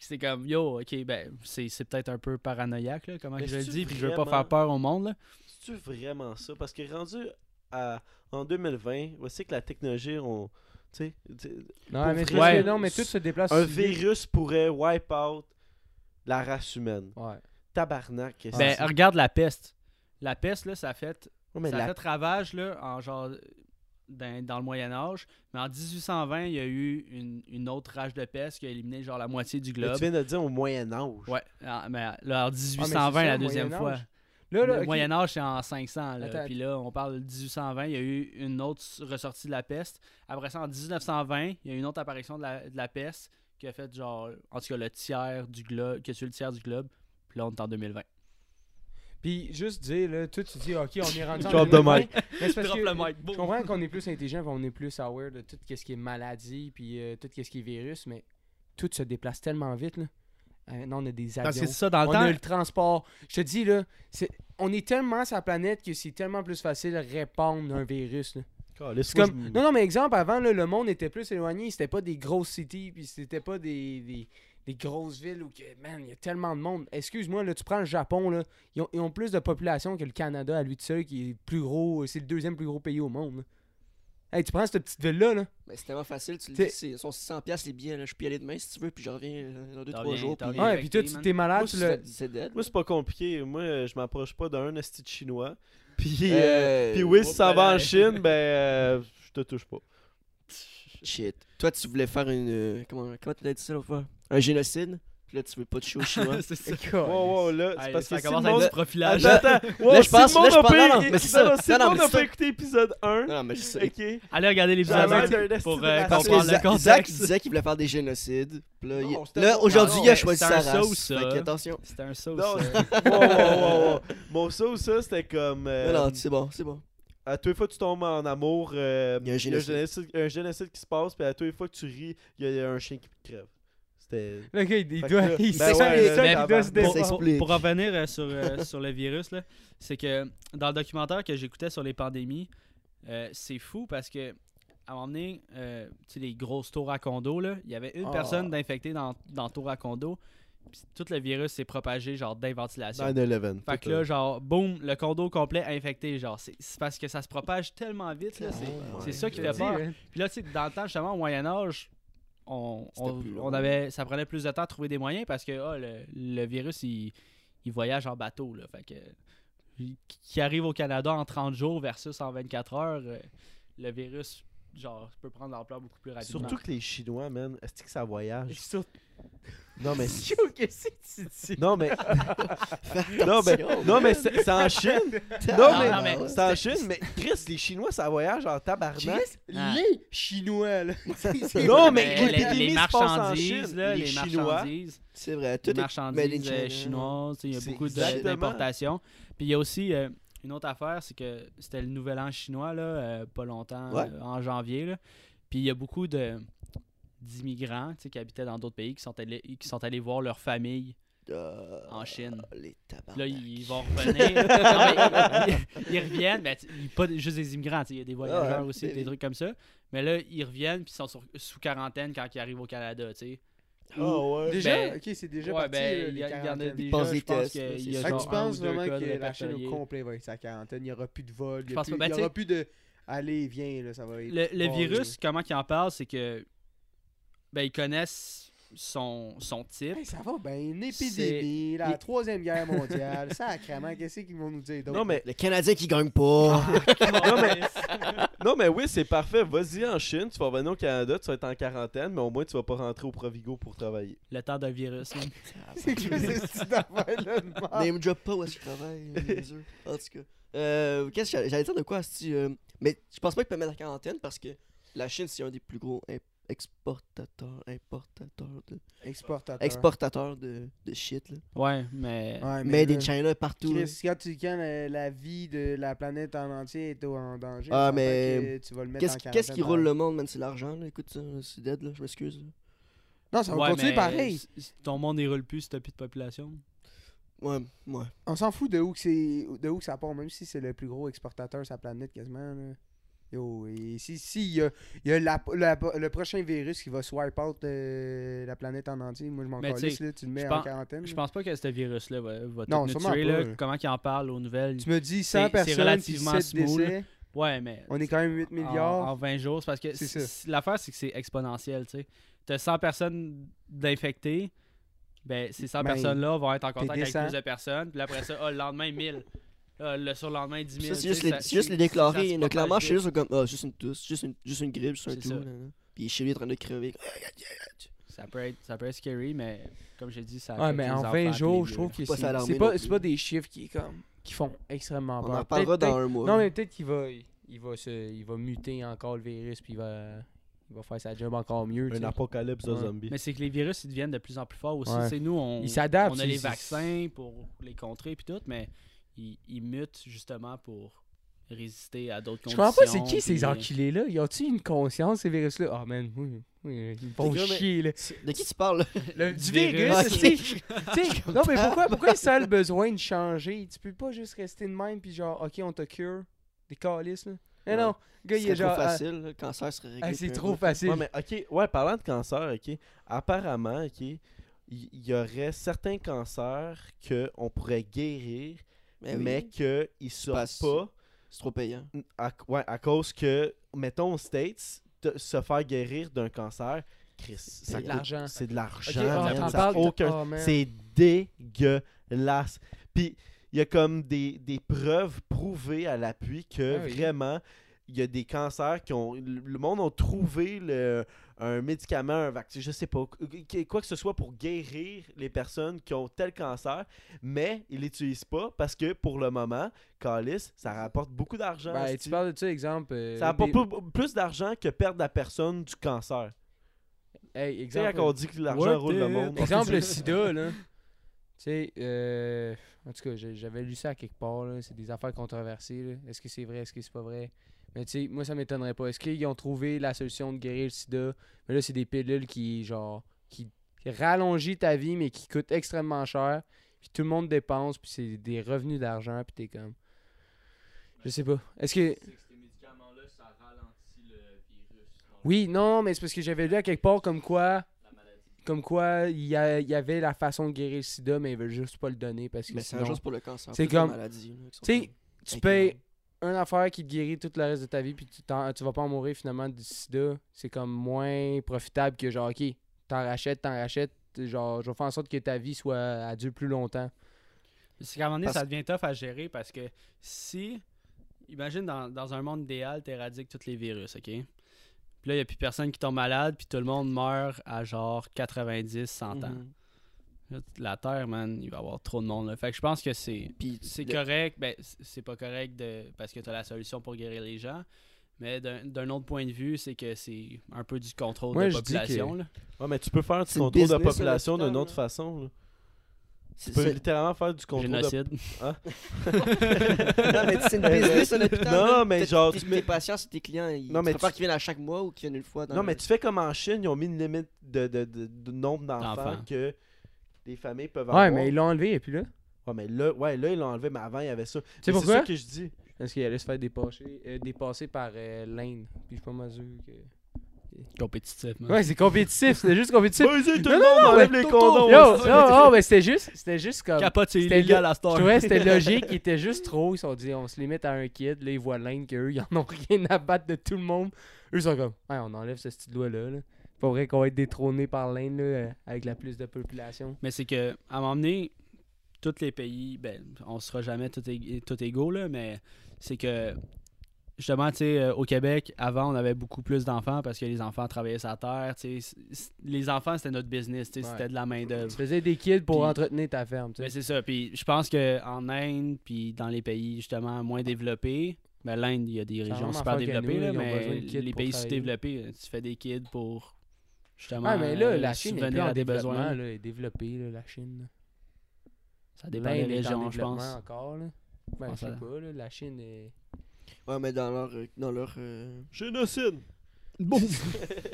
C'est comme, yo, ok, ben, c'est, c'est peut-être un peu paranoïaque, là, comment que je le dis, puis je veux pas faire peur au monde, là. C'est-tu vraiment ça? Parce que rendu à, en 2020, voici que la technologie, on. Tu sais, tu sais, Non, mais, vrai, parce que ouais. non, mais tout se déplace. un virus pourrait wipe out la race humaine. Ouais. Tabarnak. Ben, regarde la peste. La peste, là, ça a fait ça la- fait ravage là, en genre dans, dans le Moyen Âge, mais en 1820, il y a eu une, une autre rage de peste qui a éliminé genre la moitié du mais globe. tu viens de dire au Moyen-Âge. Ouais, mais là, en Ah, mais c'est 1820 ça, la deuxième fois. Moyen-Âge. Là, là, le ok. Moyen Âge, c'est en 500. là. Attends. Puis là, on parle de 1820, il y a eu une autre ressortie de la peste. Après ça, en 1920, il y a eu une autre apparition de la, de la peste qui a fait genre, en tout cas, le tiers du globe, qui a tué le tiers du globe. Puis là, on est en 2020. Puis juste dire, là, toi, tu dis, OK, on est rendu en Drop the 2020, mic. Mais c'est parce Drop que, le mic, Je comprends qu'on est plus intelligent, qu'on est plus aware de tout ce qui est maladie, puis euh, tout ce qui est virus, mais tout se déplace tellement vite, là. Euh, non, on a des avions. Parce que c'est ça, dans le on temps. a le transport. Je te dis, là, c'est- on est tellement sur la planète que c'est tellement plus facile de répandre un virus. là. C'est comme... Non, non, mais exemple, avant, là, le monde était plus éloigné. C'était pas des grosses cities, puis c'était pas des, des, des grosses villes où, que, man, il y a tellement de monde. Excuse-moi, là, tu prends le Japon, là, ils ont, ils ont plus de population que le Canada à lui de seul, qui est plus gros, c'est le deuxième plus gros pays au monde. là. Hey, tu prends cette petite ville-là, là. Mais c'est tellement facile, tu le dis, ils sont 600$ piastres, les billets, là. je peux y aller demain si tu veux, puis je reviens euh, dans 2-3 T'en reviens- jours. puis-. Ouais, puis toi, tu t'es malade, Moi, tu le. Moi, c'est pas compliqué. Moi, euh, je m'approche pas d'un esti de chinois. Puis, euh, Euh, puis oui, si ça va en ben. Chine, ben, euh, je te touche pas. Shit. Toi, tu voulais faire une. Comment comment t'as dit ça l'autre fois? Un génocide? Puis là, tu veux pas toucher aux Chinois. c'est ça. Wow, wow, là, c'est parce ça que si commence le du profilage. Attends, attends. Wow, Là, je si pense- le monde là, je a pense- pas- non, non, mais c'est ça. si Non, le monde a ça. pas écouté épisode 1, non, mais je sais. ok. Allez regarder l'épisode Ça a l'air 1 d'un esti pour euh, comprendre le Zach, Zach, contexte. disait qu'il voulait faire des génocides. Là, il- là aujourd'hui, il a choisi c'était sa un race. sauce, ça. Fait que attention. C'était un sauce. Non, wow, wow. Mon ça ou ça, c'était comme. euh, Non, non, c'est bon, c'est bon. à tous les fois que tu tombes en amour, euh, Il y a un génocide. génocide, un génocide qui se passe, puis à tous les fois que tu ris, il y a un chien qui crève. C'était. Le gars, il, il Fait doit. que là, il ben ouais, il là, doit se pour- défendre. revenir euh, sur, euh, sur le virus, là, c'est que dans le documentaire que j'écoutais sur les pandémies, euh, c'est fou parce que à un moment donné, les grosses tours à condo, il y avait une Ah. personne d'infectée dans, dans tour à condo, tout le virus s'est propagé genre d'inventilation. 9-11. Fait que là, genre, boum, le condo complet infecté. Genre, c'est parce que ça se propage tellement vite, là. C'est Oh my ça qui fait peur. hein. Puis là, tu sais, dans le temps, justement, au Moyen-Âge, on, avait, ça prenait plus de temps à trouver des moyens parce que ah, le, le virus, il, il voyage en bateau. Là, fait que, qui arrive au Canada en 30 jours versus en 24 heures, euh, le virus, genre, peut prendre l'ampleur beaucoup plus rapidement. Surtout que les Chinois, man, est-ce que ça voyage? Sur- Non, mais. Qu'est-ce que tu dis? Non, mais. Non, mais, non, mais c'est c'est en Chine. Non, Non, mais, c'est en Chine, mais Chris, les Chinois, ça voyage en tabarnak. Chris, Ah. les Chinois, là. C'est- Non, mais les, l'épidémie les se passe en marchandises, Chine. là, Les les, Chinois, marchandises, C'est vrai, tout les marchandises euh, chinoises, il y a beaucoup d'importations. Puis il y a aussi euh, une autre affaire, c'est que c'était le nouvel an chinois, là, euh, pas longtemps, Ouais. euh, en janvier. Là. Puis il y a beaucoup de d'immigrants qui habitaient dans d'autres pays qui sont allés qui sont allés voir leur famille Euh, en Chine. Les là, ils vont revenir. Non, mais ils, ils reviennent, tu- pas juste des immigrants, il y a des voyageurs ouais, aussi, mais- des trucs comme ça. Mais là, ils reviennent puis ils sont sur- sous quarantaine quand ils arrivent au Canada, tu sais. Ah ouais. Déjà? Ben, ok, c'est déjà ouais, parti. ben, il y, les a- il y en a quarantaines. déjà, je pense qu'il y a genre tu penses vraiment que la chaîne au complet va être sa quarantaine, il n'y aura plus de vol, il n'y ben, aura plus de allez, viens, là, ça va être. Le, virus, comment ils en parlent, c'est que ben, ils connaissent son, son type. Hey, ça va bien, une épidémie, la il- troisième guerre mondiale, sacrément, qu'est-ce qu'ils vont nous dire d'autre? Non, mais, Le Canadien qui gagne pas. non, mais, non, mais oui, c'est parfait. Vas-y en Chine, tu vas revenir au Canada, tu vas être en quarantaine, mais au moins tu vas pas rentrer au Provigo pour travailler. Le temps d'un virus. man. c'est que c'est cette affaire-là. Name drop pas où est-ce que je travaille. en tout cas. Euh, Qu'est-ce que j'allais- dire de quoi, Asti, euh, Mais je pense pas qu'ils peuvent mettre en quarantaine parce que la Chine, c'est un des plus gros imp- exportateurs, importateurs de, Exportateur. exportateurs de, de shit. Là. Ouais, mais. Ouais, mais Made là, in China partout. Chris, quand, tu, quand la, la vie de la planète en entier est au- en danger, Ah, mais tu vas le mettre Qu'est-ce en qu'est-ce qui roule le monde, man? C'est l'argent, là. Écoute, ça, c'est dead, là. Je m'excuse. Non, ça va Ouais, continuer mais pareil. Ton monde déroule plus si t'as plus de population. Ouais, ouais. On s'en fout de où, que c'est, de où que ça part, même si c'est le plus gros exportateur de sa planète quasiment. Là. Yo, et si, si il y a, y a la- la- le prochain virus qui va swipe out euh, la planète en entier, moi je m'en calisse, là, tu le mets en quarantaine. Je pense pas que ce virus-là va, va Non, nous tuer. Là. Comment ils en parlent aux nouvelles? Tu me dis C'est- 100 c'est personnes relativement qui 7 smooth, décès, Ouais, mais. on est quand même 8 en- milliards. En, 20 jours, c'est parce que C'est l'affaire, c'est que c'est exponentiel, tu sais. T'as 100 personnes d'infectées, ben ces 100 Ben, personnes-là vont être en contact avec plus de personnes, puis après ça, ah, le lendemain, 1000. Ah, le surlendemain, 10 000. Ça, c'est juste, les, ça- c'est juste là, clairement, chez eux, sont comme, ah, juste une tousse, juste une, juste une grippe, juste un C'est tout. Puis chez lui, en train de crever. Ça peut, être, ça peut être scary, mais comme j'ai dit, ça Ouais, mais en enfants 20 puis les jours, je trouve que pas c'est, c'est pas, c'est pas des chiffres qui est comme qui font extrêmement On peur. en parlera dans un mois. Non, mais peut-être qu'il va, il va, se, il va muter encore le virus, puis il va, il va faire sa job encore mieux. Un apocalypse de Ouais. zombies. Mais c'est que les virus, ils deviennent de plus en plus forts aussi. Ouais. C'est nous, on, Ils s'adaptent, on a c'est- les c'est- vaccins pour les contrer puis tout, mais ils, ils mutent justement pour résister à d'autres Je conditions. comprends pas, c'est qui puis- ces enculés-là Ils ont-ils une conscience, ces virus-là? Ah, man, oui, oui, ils me font gars, mais- chier, là. De qui tu parles? Le- Du virus. virus, Ah, tu sais. Non, mais pourquoi, pourquoi ça a le besoin de changer? Tu peux pas juste rester de même, puis genre, ok, on te cure. Des calices, là. Mais Ouais. non, gars, il C'est est genre. trop ah, facile. Le cancer serait réglé. ah, c'est trop facile. Ouais, mais ok, ouais, parlant de cancer, ok, apparemment, ok, il il y, aurait certains cancers que on pourrait guérir, Mais, oui, mais qu'ils sortent Parce- pas c'est trop payant. à, ouais, à cause que, mettons aux States, de se faire guérir d'un cancer, Chris, ça de l'argent. C'est de l'argent, ah, oh. C'est dégueulasse. Puis il y a comme des, des preuves prouvées à l'appui que Ah oui. vraiment il y a des cancers qui ont le le monde a trouvé le- un médicament, un vaccin, je sais pas, qu- quoi que ce soit pour guérir les personnes qui ont tel cancer, mais ils l'utilisent pas parce que pour le moment, Calis, ça rapporte beaucoup d'argent. Ben, tu parles de ça, exemple. euh, ça rapporte des- plus, d'argent que perdre la personne du cancer. Hey, Tu sais, exemple. quand on dit que l'argent roule le monde. Exemple, le sida, là. Tu sais, euh, en tout cas, j'avais lu ça à quelque part, là. C'est des affaires controversées. Est-ce que c'est vrai, est-ce que c'est pas vrai? Mais tu sais, moi, ça m'étonnerait pas. Est-ce qu'ils ont trouvé la solution de guérir le sida? Mais là, c'est des pilules qui, genre, qui, rallongent ta vie, mais qui coûtent extrêmement cher. Puis tout le monde dépense, puis c'est des revenus d'argent, puis t'es comme... Je sais pas. Est-ce que... ces médicaments-là, ça ralentit le virus. Oui, non, mais c'est parce que j'avais lu à quelque part comme quoi... La maladie. Comme quoi, il y, a- il y avait la façon de guérir le sida, mais ils veulent juste pas le donner parce que Mais c'est juste pour le cancer. C'est comme- maladie, là, qui sont Tu sais, tu payes une affaire qui te guérit tout le reste de ta vie, puis tu, tu vas pas en mourir finalement du sida. C'est comme moins profitable que genre, ok, t'en rachètes, t'en rachètes. Genre, je vais faire en sorte que ta vie soit à Dieu plus longtemps. C'est qu'à un moment donné, Parce- ça devient tough à gérer parce que si, imagine dans, dans un monde idéal, t'éradiques tous les virus, ok? Puis là, il n'y a plus personne qui tombe malade, puis tout le monde meurt à genre 90, 100 ans. Mhm. La Terre, man, il va y avoir trop de monde. Là. Fait que je pense que c'est c'est le- correct. Ben, c'est pas correct de, parce que tu as la solution pour guérir les gens. Mais d'un d'un autre point de vue, c'est que c'est un peu du contrôle Moi, de population. que- là. Ouais, mais tu peux faire du contrôle de business, population d'une autre là. façon. là. Tu peux littéralement faire du contrôle de Génocide. non, mais c'est une business, un hôpital. Non, là. mais genre, tes- tu Tes mets- patients, c'est tes clients. Ils... Non, mais tu qu'ils viennent à chaque mois ou qu'ils viennent une fois dans Non, le- mais tu fais comme en Chine, ils ont mis une limite de, de, de, de nombre d'enfants D'enfants. que les familles peuvent Ouais, avoir. mais ils l'ont enlevé, et puis là. Ouais, mais là, ouais, là, ils l'ont enlevé, mais avant, il y avait ça. Tu sais Mais pourquoi? C'est ça que je dis. Parce qu'il allait se faire dépasser, euh, dépasser par euh, l'Inde. Puis je suis pas mal sûr que. Compétitif, man. Ouais, c'est compétitif, c'était juste compétitif. Vas-y, tout Non, le non, monde non, enlève mais les condoms. Yo, non, non, mais c'était juste, c'était juste comme. Capote, c'est C'était illégal à Star. Que c'était logique, il était juste trop. Ils se sont dit, on se limite à un kid. Là, ils voient l'Inde qu'eux, ils en ont rien à battre de tout le monde. Eux sont comme, ouais, on enlève ce style loi-là. Là. Pas vrai qu'on va être détrôné par l'Inde là, avec la plus de population. Mais c'est que, à un moment donné, tous les pays, ben, on sera jamais tout, ég- tout égaux, là, mais c'est que, justement, tu sais, euh, au Québec, avant, on avait beaucoup plus d'enfants parce que les enfants travaillaient la terre, tu sais. c- c- Les enfants, c'était notre business, tu Ouais. c'était de la Tu main-d'œuvre. faisais des kids pour entretenir ta ferme. tu sais. c'est ça. Puis je pense qu'en Inde, puis dans les pays justement moins développés, ben l'Inde, il y a des régions super développées, là, mais les pays sous-développés, tu fais des kids pour justement Ouais, mais là, euh, la Chine est plus en développement. besoins. Là, elle est développée, là, la Chine. Ça dépend des régions, je développement pense. encore. Là. Ben, je sais pas, là, la Chine est. Ouais, mais dans leur. euh, Dans leur. euh, Génocide.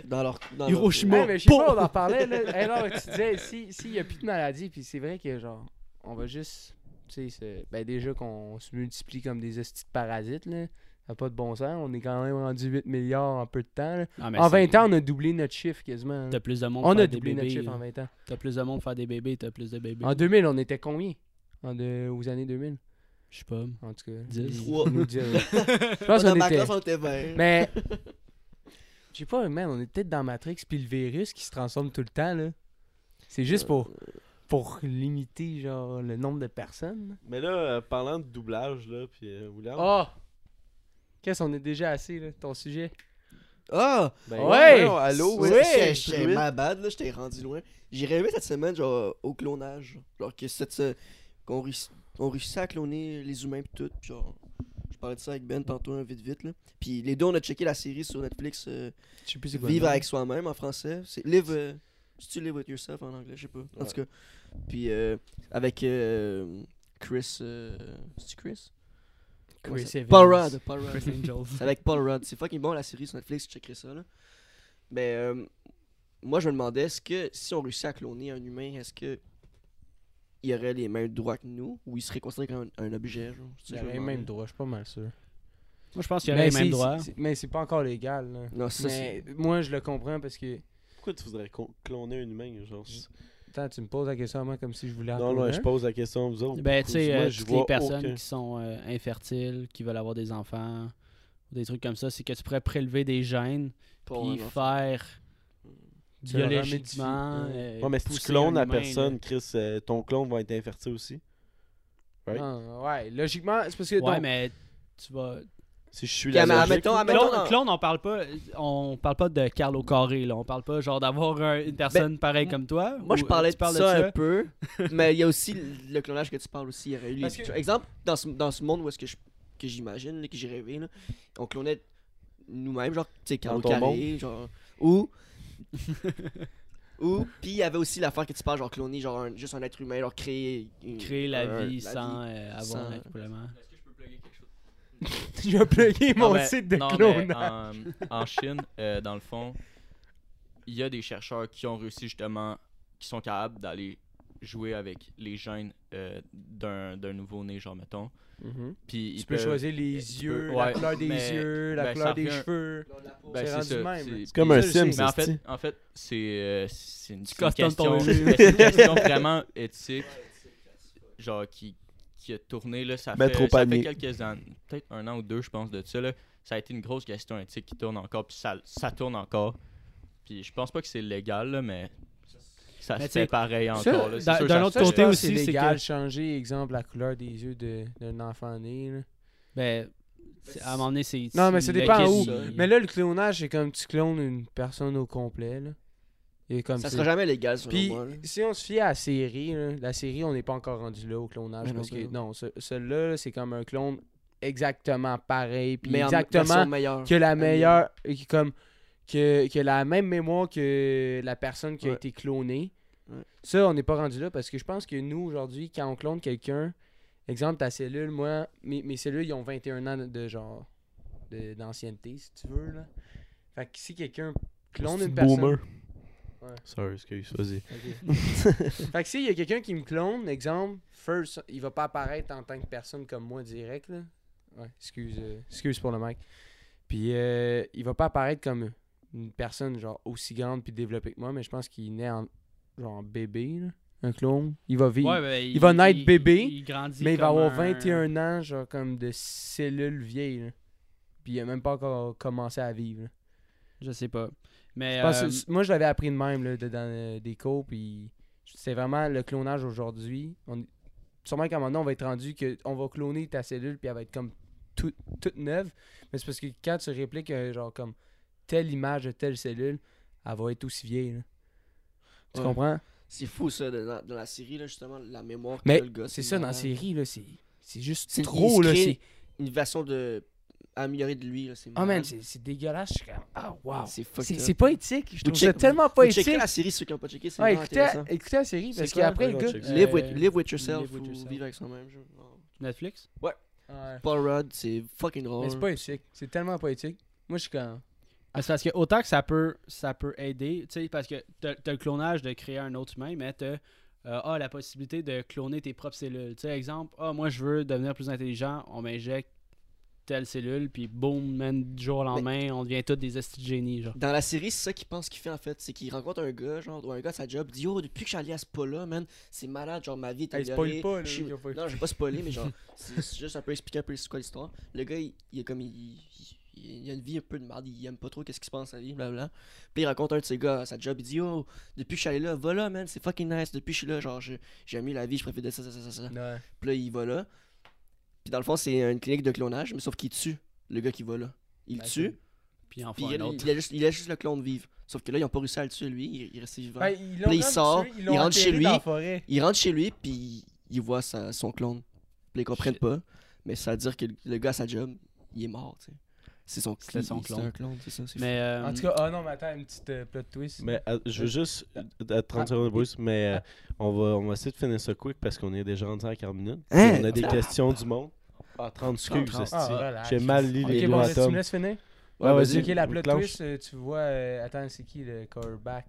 Dans leur. Dans Hiroshima. leur- Ouais, mais je sais pas, on en parlait. Là. Hey, non, tu disais, s'il si n'y a plus de maladie, puis c'est vrai que, genre, on va juste. Tu sais, c'est- ben déjà qu'on se multiplie comme des hosties de parasites, là. Ça n'a pas de bon sens. On est quand même rendu 8 milliards en peu de temps. Ah, mais En c'est- 20 ans, on a doublé notre chiffre quasiment. T'as plus de monde On faire a des doublé notre chiffre en 20 ans. T'as plus de monde faire des bébés, t'as plus de bébés. En 2000, on était combien? En de- Aux années 2000 Je sais pas. En tout cas. Dix. il Trois. faut nous dire, ouais. Je Moi, pense qu'on était. classe, on était 20. Mais. Je sais pas, man, on est peut-être dans Matrix, puis le virus qui se transforme tout le temps, là. C'est juste pour. Pour limiter, genre, le nombre de personnes. Mais là, euh, parlant de doublage, là, puis euh, William. Oh! Qu'est-ce qu'on est déjà assez, là, ton sujet? Ah! ben, ouais! non, allô, Ouais! ouais. J'étais- ma bad, là, j'étais rendu loin. J'ai rêvé cette semaine, genre, au clonage. Genre, que cette. qu'on réuss- ont réussi à cloner les humains pis tout. Pis genre, je parlais de ça avec Ben tantôt, hein, vite vite là. Puis les deux, on a checké la série sur Netflix, euh, Je sais plus c'est quoi. Vivre avec soi-même en français. C'est Live. euh, C'est-tu Live with Yourself en anglais, je sais pas. En Ouais. tout cas. Puis euh, avec euh, Chris. euh, C'est-tu Chris? Chris ça- Evans. Paul Rudd. Paul Rudd. Chris Angels. C'est avec Paul Rudd. C'est fucking bon la série sur Netflix, checkerai ça là. Mais euh, moi je me demandais, est-ce que si on réussit à cloner un humain, est-ce que il aurait les mêmes droits que nous ou il serait considéré comme un, un objet genre? Il aurait les mêmes droits, je suis pas mal sûr. Moi, je pense qu'il y aurait les mêmes droits. mais c'est pas encore légal. Là. Non, ça mais moi, je le comprends parce que. Pourquoi tu voudrais cloner un humain genre? Attends, tu me poses la question à moi comme si je voulais en Non, non, je pose la question à vous autres. Ben, tu sais, Moi, euh, je toutes vois les personnes aucun- qui sont euh, infertiles, qui veulent avoir des enfants, des trucs comme ça, c'est que tu pourrais prélever des gènes, pour puis faire biologiquement. euh, Ouais, mais si tu clones la là. personne, Chris, euh, ton clone va être infertile aussi. Right? Ah, ouais, logiquement, c'est parce que. Ouais, mais tu vas. Si je suis la mais logique, admettons- Clone, dans- clone, on parle pas, on parle pas de Carl au carré, là. On parle pas genre d'avoir un- une personne pareille m- comme toi. Moi, je ou, euh, parlais tu de parles ça, un peu, mais il y a aussi le le clonage que tu parles aussi. Il y aurait eu les- Parce que- Exemple, dans ce, dans ce monde où est-ce que je- que j'imagine, là, que j'ai rêvé, là, on clonait nous-mêmes, genre, tu sais, Carlo ton Carré, genre, ou... ou, puis il y avait aussi l'affaire que tu parles, genre, cloner, genre, un- juste un être humain, genre, créer... une- Créer la un- vie sans euh, avoir sans- un complément. Est-ce que je peux plugger quelque plugger Non, mon mais- site de non, mais en, en Chine, euh, dans le fond, il y a des chercheurs qui ont réussi justement, qui sont capables d'aller jouer avec les gènes euh, d'un nouveau-né, genre, mettons. Mhm. Puis Tu peux peuvent- choisir les tu yeux, peux- la ouais, couleur des mais- yeux, la ben, couleur des cheveux. Ben, c'est comme Ça, un sim. Mais en fait, en fait c'est euh, c'est une, question, une question vraiment éthique, genre qui, qui a tourné là, ça Mettre fait, au ça fait panier. quelques années, peut-être un an ou deux, je pense de ça là. Ça a été une grosse question éthique qui tourne encore, puis ça, ça tourne encore. Puis je pense pas que c'est légal là, mais ça Mais se fait pareil ça, encore. d'un- autre côté aussi, c'est légal que- changer, exemple, la couleur des yeux de- d'un enfant né. là. Ben, c'est- à un moment donné, c'est. Non, mais ça dépend où. Mais là, le clonage, c'est comme tu clones une personne au complet. Là. Et comme Ça sera jamais légal, selon Puis, moi. si on se fie à la série, là, la série, on n'est pas encore rendu là au clonage. Mais non, parce que, non. ce- celui-là, là, c'est comme un clone exactement pareil. Puis Mais en exactement meilleure. que la meilleure. Comme, que, que la même mémoire que la personne qui a été clonée. Ouais. Ça, on n'est pas rendu là parce que je pense que nous, aujourd'hui, quand on clone quelqu'un, exemple, ta cellule, moi, mes, mes cellules, ils ont 21 ans de, de genre de- d'ancienneté, si tu veux. Là. Fait que si quelqu'un clone une personne. Ouais. Sorry, excuse, vas-y. Fait que s'il y a quelqu'un qui me clone, exemple, first, il va pas apparaître en tant que personne comme moi direct, là. Ouais, excuse, euh, excuse pour le mec. Puis euh, il va pas apparaître comme une personne genre aussi grande puis développée que moi, mais je pense qu'il naît en genre en bébé, là, un clone. Il va vivre. Ouais, ben, il va naître bébé, il grandit mais il va avoir un- 21 ans, genre comme de cellules vieilles. là. Puis il a même pas encore commencé à vivre. là. Je sais pas. Mais. Euh, que- moi, je l'avais appris de même là, de- dans euh, des cours. Puis c'est vraiment le clonage aujourd'hui. On... Sûrement qu'à un moment donné, on va être rendu que on va cloner ta cellule puis elle va être comme tout- toute neuve. Mais c'est parce que quand tu répliques euh, genre comme telle image de telle cellule, elle va être aussi vieille. là. Tu Ouais. comprends? C'est fou, ça, de- dans, dans la série, là, justement, la mémoire Mais qu'a le gars. c'est ça, dans la série, là, c'est c'est juste C'est- trop. Là, c'est... Une version de. Améliorée de lui, là, c'est Oh man, c'est c'est dégueulasse. Je suis comme, ah wow. C'est fucked C'est up. c'est pas éthique. Je Vous trouve ça check- tellement pas checker éthique. la série, ceux qui n'ont pas checké, c'est Ouais, vraiment écoutez, intéressant. écoutez la série C'est parce quoi? qu'après, le gars. Live, with, Euh, live with yourself Live with ou Yourself. vivre avec soi-même. je- Netflix? Ouais. Paul Rudd, c'est fucking drôle. Mais c'est pas éthique. C'est tellement pas éthique. Moi, je suis comme. Ah, C'est parce que autant que ça peut, ça peut aider, tu sais, parce que t'as as le clonage de créer un autre humain, mais t'as euh, ah, la possibilité de cloner tes propres cellules. Tu sais, exemple, ah, moi je veux devenir plus intelligent, on m'injecte telle cellule, puis boum, man, du jour au lendemain, on devient tous des estis de génie, genre. Dans la série, c'est ça qu'il pense qu'il fait en fait. C'est qu'il rencontre un gars, genre, ou un gars à sa job, il dit Yo, depuis que je suis allé à ce pas-là, man, c'est malade, genre, ma vie est améliorée. pas, là, Je a pas- Non, je vais pas spoiler, mais genre, c'est juste un peu expliquer un peu c'est quoi l'histoire. Le gars, il, il est comme. Il, il- il a une vie un peu de merde, il aime pas trop qu'est-ce qui se passe dans sa vie, blablabla. Puis il rencontre un de ses gars à sa job, il dit Yo, depuis que je suis allé là, va là, man, c'est fucking nice. Depuis que je suis là, genre, je- j'aime mieux la vie, je préfère de ça, ça, ça, ça, ça. Ouais. Puis là, il va là. Puis dans le fond, c'est une clinique de clonage, mais sauf qu'il tue le gars qui va là. Il le Ben, tue, Puis en puis faire il, un autre. il a juste, il le clone vivre. Sauf que là, ils ont pas réussi à le tuer lui, il, il est resté vivant. Ben, ils Puis il sort, tué, ils il rentre chez lui. Il rentre chez lui, puis il voit sa- son clone. Puis ils comprennent Shit. pas. Mais ça veut dire que le gars à sa job, il est mort, tu sais. C'est son, son c'est clone. un clone, c'est ça. c'est Mais euh, En tout cas, ah non, mais attends, une petite euh, plot twist. Mais euh, je veux juste. euh, 30 Ah, secondes plus, mais euh, on, va, on va essayer de finir ça quick parce qu'on est déjà rendu à 40 minutes. Hein? on a des questions du monde. Ah, 30 excuses, 30. esti. Ah, relax. J'ai mal lu les à laisse- tu me laisses finir? Ouais, vas-y. Ok, la plot twist, euh, tu vois. euh, attends, c'est qui le quarterback?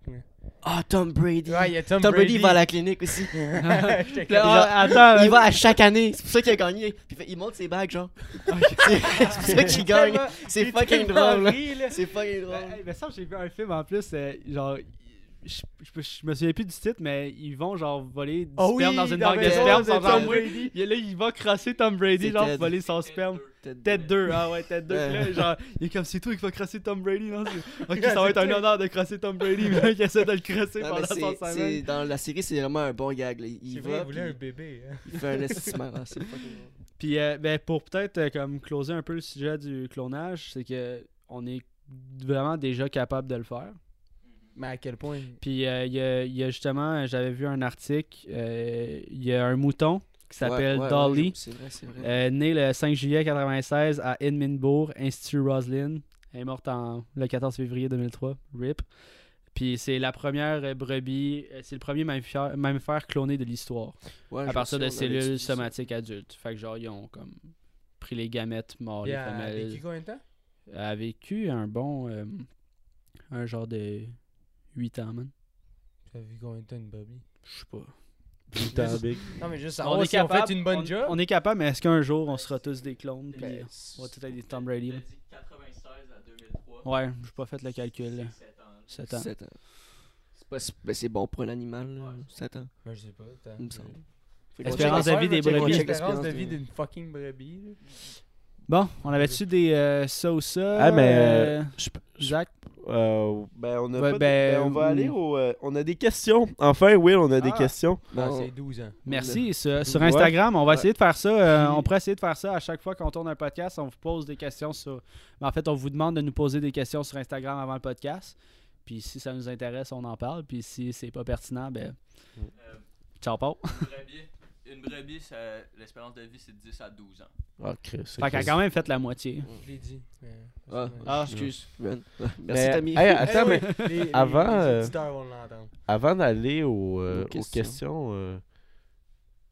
Ah, Tom Brady. Ouais, il y a Tom, Tom Brady, il va à la clinique aussi. Là, ah, attends, il va à chaque année. C'est pour ça qu'il a gagné. Puis il, monte ses bagues, genre. c'est pour ça qu'il gagne. C'est fucking drôle. C'est fucking drôle. semble que j'ai vu un film en plus, euh, genre. Je, je, je me souviens plus du titre, mais ils vont genre voler du Oh sperme oui, dans une dans banque de sperme genre Tom. Brady. Il- Là, il va crasser Tom Brady, genre, Ted. pour voler son sperme. Tête Tête 2, ah ouais, tête 2. Ouais. Là, genre, il est comme c'est toi qui va crasser Tom Brady, non? c'est- Ok, ça va être un honneur de crasser Tom Brady, mais là, il essaie de le crasser Non, pendant son semaine. Dans la série, c'est vraiment un bon gag. là. Il va, vrai, il voulait un bébé. hein. il fait un estime. Ah, c'est. Puis, euh, ben, pour peut-être euh, comme closer un peu le sujet du clonage, c'est que on est vraiment déjà capable de le faire. Mais à quel point? Puis, euh, il y, a, y a justement, j'avais vu un article, euh, il y a un mouton qui s'appelle Ouais, ouais, Dolly. ouais, C'est vrai, c'est vrai. Euh, né le 5 juillet 96 à Edmundbourg, Institut Roslin. Elle est morte en, le 14 février 2003. RIP. Puis c'est la première brebis, c'est le premier mammifère, mammifère cloné de l'histoire. Ouais, je à partir de cellules somatiques adultes. Fait que genre, ils ont comme pris les gamètes morts, Il les a femelles. vécu combien de temps? Elle a vécu un bon. euh, un genre de 8 ans, man. Tu as vu combien de temps une Bobby? Je sais pas. Putain, big. Non, mais juste on est si on capable. fait une bonne on, job. on est capable, mais est-ce qu'un jour on sera tous des clones? Puis Ben, on va tous être des Tom Brady. Là? a dit 96 à 2003. Ouais, j'ai pas fait le calcul. là. C'est 7 ans. 7 ans. 7 ans. C'est pas si- ben, c'est bon pour un animal, là, 7 ans. Moi, je sais pas. Il me semble. Espérance de vie des brebis. L'espérance de Espérance vie d'une fucking brebis. Bon, on avait-tu des euh, ça ou ça? Ah, mais, euh, Zach? euh, ben, on a Ouais, pas de- ben, ben, on va aller au. euh, on a des questions. Enfin, Will, on a des Ah. questions. Non, Bon. c'est 12 ans. Merci. Sur, sur Ouais. Instagram, on va essayer de faire ça. euh, on pourrait essayer de faire ça à chaque fois qu'on tourne un podcast. On vous pose des questions sur. mais en fait, on vous demande de nous poser des questions sur Instagram avant le podcast. Puis si ça nous intéresse, on en parle. Puis si c'est pas pertinent, ben. Euh, Ciao, Paul. Une brebis, ça- l'espérance de vie, c'est de 10 à 12 ans. Ah, Chris, c'est Fait qu'elle a quand même fait la moitié. Je l'ai dit. mais- Ah. Ah, excuse. Ben, Merci, Mais- Tammy. Hey, attends, mais oui, les- les- avant, Les euh, auditeurs vont l'entendre. avant d'aller euh, Aux aux questions. questions, euh,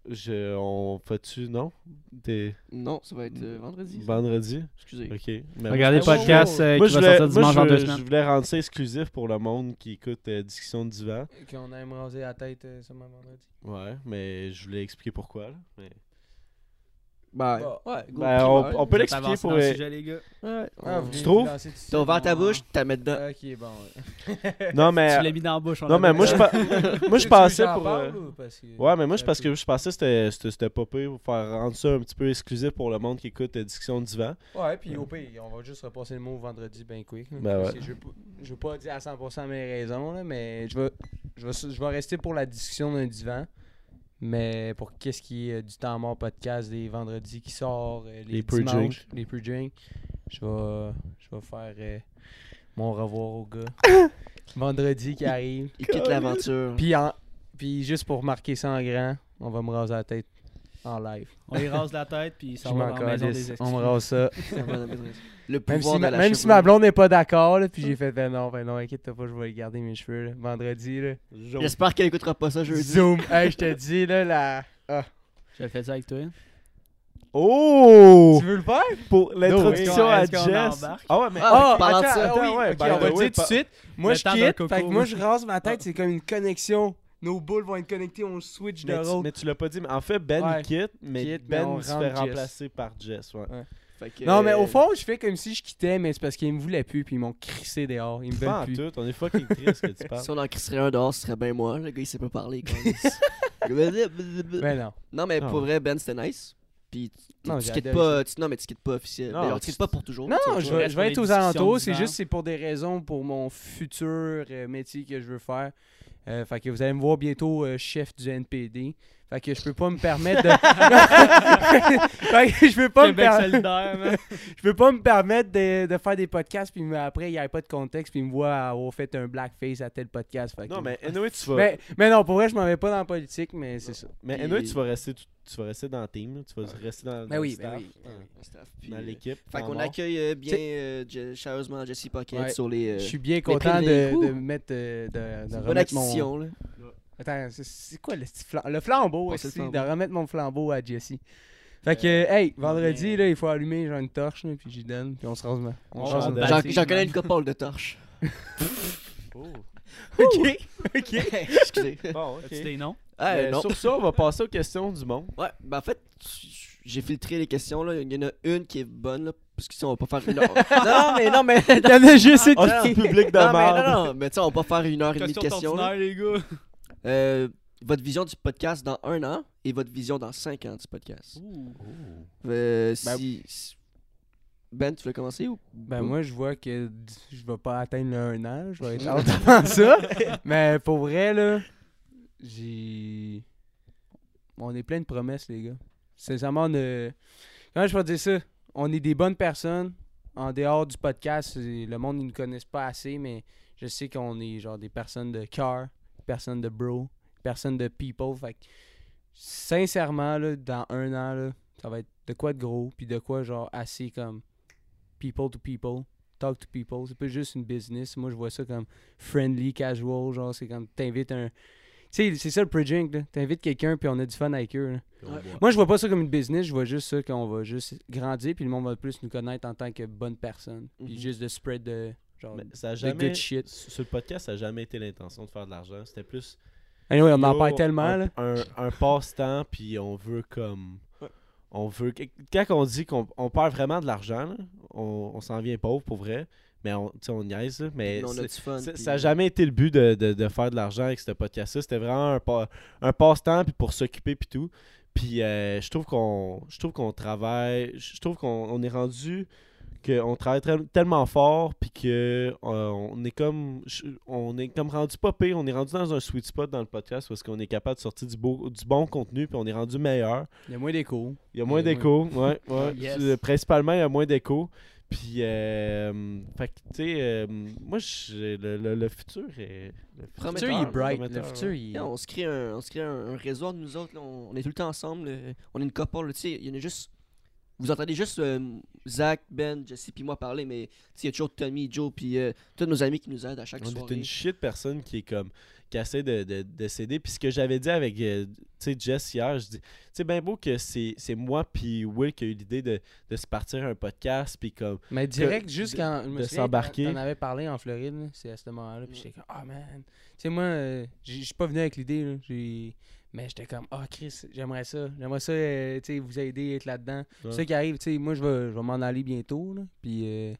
je, on fait-tu, non? Des Non, ça va être euh, vendredi. ça. vendredi? Excusez. Ok. Mais Regardez le moi, podcast euh, Moi, qui je va voulais, sortir moi, dimanche je, dans deux veux- semaines. je voulais rendre ça exclusif pour le monde qui écoute euh, Discussion du divan. Qu'on aime raser la tête euh, seulement vendredi. Ouais, mais je voulais expliquer pourquoi. Là. Mais... Bah. ouais, go, primeur. on, on peut l'expliquer pour. le sujet, les gars. Ouais, Ah, tu trouves? de? T'as ouvert ta bouche, t'as mis dedans. Ok, bon. ouais. Non, Tu mais. l'as mis dans la bouche. on Non, l'a mais moi, je, pa- moi, je Tu pensais pour. parle euh, ou parce que- Ouais, mais moi, je parce que je pensais que c'était- pas pire pour faire rendre ça un petit peu exclusif pour le monde qui écoute euh, Discussion du divan. Ouais, puis au pire, on va juste repasser le mot vendredi ben quick. Ben ouais. Je veux, je veux pas dire à 100% mes raisons, là, mais je vais, je, vais, je vais rester pour la discussion d'un divan. Mais pour qu'est-ce qui est euh, du temps mort podcast des vendredis qui sort, euh, les, dimanches, les pre-drinks, je vais, je vais faire euh, mon revoir au gars. Vendredi qui arrive. Il quitte l'aventure. Puis, en, puis juste pour marquer ça en grand, on va me raser la tête en live. On y rase la tête, puis ça Je va la maison des On me rase ça. Ça. Le Même pouvoir si, de ma, la même si ma blonde n'est pas d'accord, puis j'ai fait ben non, ben non, inquiète-toi pas, je vais garder mes cheveux là. vendredi. Là. J'espère qu'elle écoutera pas ça jeudi. Zoom, hey, je te dis là, la... Je le fais ça avec toi. Oh Tu veux le faire? Pour l'introduction à Jess. Ah ouais, mais. Ah, attends, ça. ah oui, by on va le way, dire tout de suite. Moi, je quitte, fait que moi, je rase ma tête, c'est comme une connexion. Nos boules vont être connectées, on switch de Mais tu, rôle. mais tu l'as pas dit, mais en fait, Ben Ouais. il quitte, mais Quitte, mais Ben se fait Jess. remplacer par Jess. Ouais. Fait que, Non, mais euh, au fond, je fais comme si je quittais, mais c'est parce qu'ils me voulaient plus, puis ils m'ont crissé dehors. Ils me Pas en veulent plus. tout, on est fucking triste que tu parles. Si on en crisserait un dehors, ce serait bien moi. Le gars, il sait pas parler. Ben non. non, mais pour vrai, Ben, c'était nice. Puis tu, Non, tu quittes pas. Tu, non, mais tu quittes pas officiel. Non, D'ailleurs, tu quittes pas pour toujours. Non, je vais, vois. je vais les être aux alentours. C'est juste c'est pour des raisons pour mon futur euh, métier que je veux faire. Euh, fait que vous allez me voir bientôt euh, chef du NPD. Fait que je peux pas me permettre de. fait que je peux pas me Québec permettre. solidaire, man. Je peux pas me permettre de, de faire des podcasts puis me- après il n'y a pas de contexte puis il me voit avoir fait un blackface à tel podcast. Fait que- Non, mais anyway, tu vas. mais, mais non, pour vrai, je m'en vais pas dans la politique, mais c'est ça. Mais Puis- anyway, tu vas rester, tu, tu vas rester dans le team, tu vas rester dans, dans Ben le oui, ben staff, oui, ben dans- oui. Staff, puis, dans l'équipe. Fait qu'on accueille euh, bien euh, chaleureusement Jesse Pocket Ouais. sur les. euh, Je suis bien content de de, mettre. de, de c'est une bonne remettre mon. acquisition, là. Attends, c'est- quoi le, flambeau, le aussi, flambeau. de remettre mon flambeau à Jesse. Fait que, Euh, hey, vendredi, mais- là, il faut allumer genre une torche, là, puis j'y donne, puis on se rase. On J'en connais une couple de torches. Oh. Ok, ok. Excusez. Bon, ok. des noms? Ah, Mais non. Sur ça, on va passer aux questions du monde. Ouais, ben en fait, j'ai filtré les questions là. Il y en a une qui est bonne là, parce que si on va pas faire une heure. non, mais non, mais. Il y en a juste une Oh, qui- c'est public de non, mais merde. non, non, mais tu sais, on va pas faire une heure et demie de Question questions. les gars. Euh, votre vision du podcast dans un an et votre vision dans cinq ans du podcast? Euh, Ben- si, Ben, tu veux commencer ou Ben moi je vois que je vais pas atteindre le 1 an, je vais être avant ça. Mais pour vrai là, j'ai on est plein de promesses les gars. Sincèrement on a... comment je peux dire ça? On est des bonnes personnes en dehors du podcast, le monde ils nous connaissent pas assez mais je sais qu'on est genre des personnes de cœur, personnes de bro, personnes de people fait que, sincèrement là dans un an là, ça va être de quoi de gros puis de quoi genre assez comme people to people, talk to people. C'est pas juste une business. Moi, je vois ça comme friendly, casual. Genre, c'est comme t'invites un. Tu sais, c'est ça le pre-drink, là. T'invites quelqu'un, puis on a du fun avec eux, là. Ouais. Moi, je vois pas ça comme une business. Je vois juste ça qu'on va juste grandir, puis le monde va plus nous connaître en tant que bonne personne. Puis Mhm. juste de spread de. Genre, Mais ça a jamais. good shit. Sur le podcast, ça n'a jamais été l'intention de faire de l'argent. C'était plus. Anyway, on en parle tellement, un, là. Un, un passe-temps, puis on veut comme. Ouais. On veut. Quand on dit qu'on on perd vraiment de l'argent, là, on, on s'en vient pauvre pour vrai. Mais on, on niaise, là, mais on a fun. ça n'a jamais été le but de, de- de faire de l'argent avec ce podcast-là. C'était vraiment un, pa- un passe-temps puis pour s'occuper puis tout. Puis euh, je trouve qu'on je trouve qu'on travaille. Je trouve qu'on on est rendu qu'on travaille très- tellement fort puis que euh, on est comme on est comme rendu pas pire. On est rendu dans un sweet spot dans le podcast parce qu'on est capable de sortir du, beau, du bon contenu puis on est rendu meilleur. Il y a moins d'écho. Il y a moins d'écho, ouais, ouais. Yes. Euh, Principalement, il y a moins d'écho. Puis, euh, fait que, tu sais, euh, moi, le, le, le futur est. Le futur, il est bright. Le futur, ouais. il on se crée un, on se crée un, un réseau de nous autres. là. On, on est tout le temps ensemble. on est une couple. Tu sais, il y en a juste. Vous entendez juste euh, Zach, Ben, Jesse puis moi parler, mais tu sais, il y a toujours Tommy, Joe puis euh, tous nos amis qui nous aident à chaque On est soirée. une shit personne qui est comme qui essaie de, de, de s'aider. Puis ce que j'avais dit avec euh, tu sais, Jess hier, je dis, c'est bien beau que c'est c'est moi puis Will qui a eu l'idée de, de se partir un podcast. Puis comme, Mais direct, juste quand je me de s'embarquer. avais parlé en Floride, c'est à ce moment-là. Puis j'étais comme, ah man. Tu sais, moi, euh, j'ai- je suis pas venu avec l'idée. là, j'ai- Mais j'étais comme, ah Chris, j'aimerais ça. J'aimerais ça, euh, tu sais, vous aider, être là-dedans. Ouais. Ce qui arrive, tu sais, moi, je vais, je vais m'en aller bientôt. Là, puis, euh,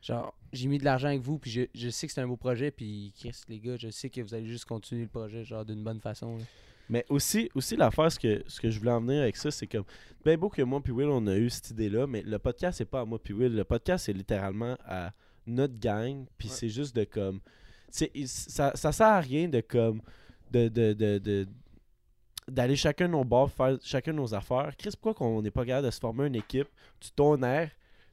genre, j'ai mis de l'argent avec vous. Puis je, je sais que c'est un beau projet. Puis, Chris, les gars, je sais que vous allez juste continuer le projet, genre, d'une bonne façon. là. Mais aussi, aussi l'affaire, ce que, ce que je voulais en venir avec ça, c'est comme, bien beau que moi puis Will, on a eu cette idée-là, mais le podcast, c'est pas à moi puis Will. Le podcast, c'est littéralement à notre gang, puis Ouais. c'est juste de comme... c'est- Ça, ça sert à rien de comme... de, de, de, de- d'aller chacun nos bords, faire chacun nos affaires. Chris, pourquoi qu'on n'est pas capable de se former une équipe? Du tonnerre,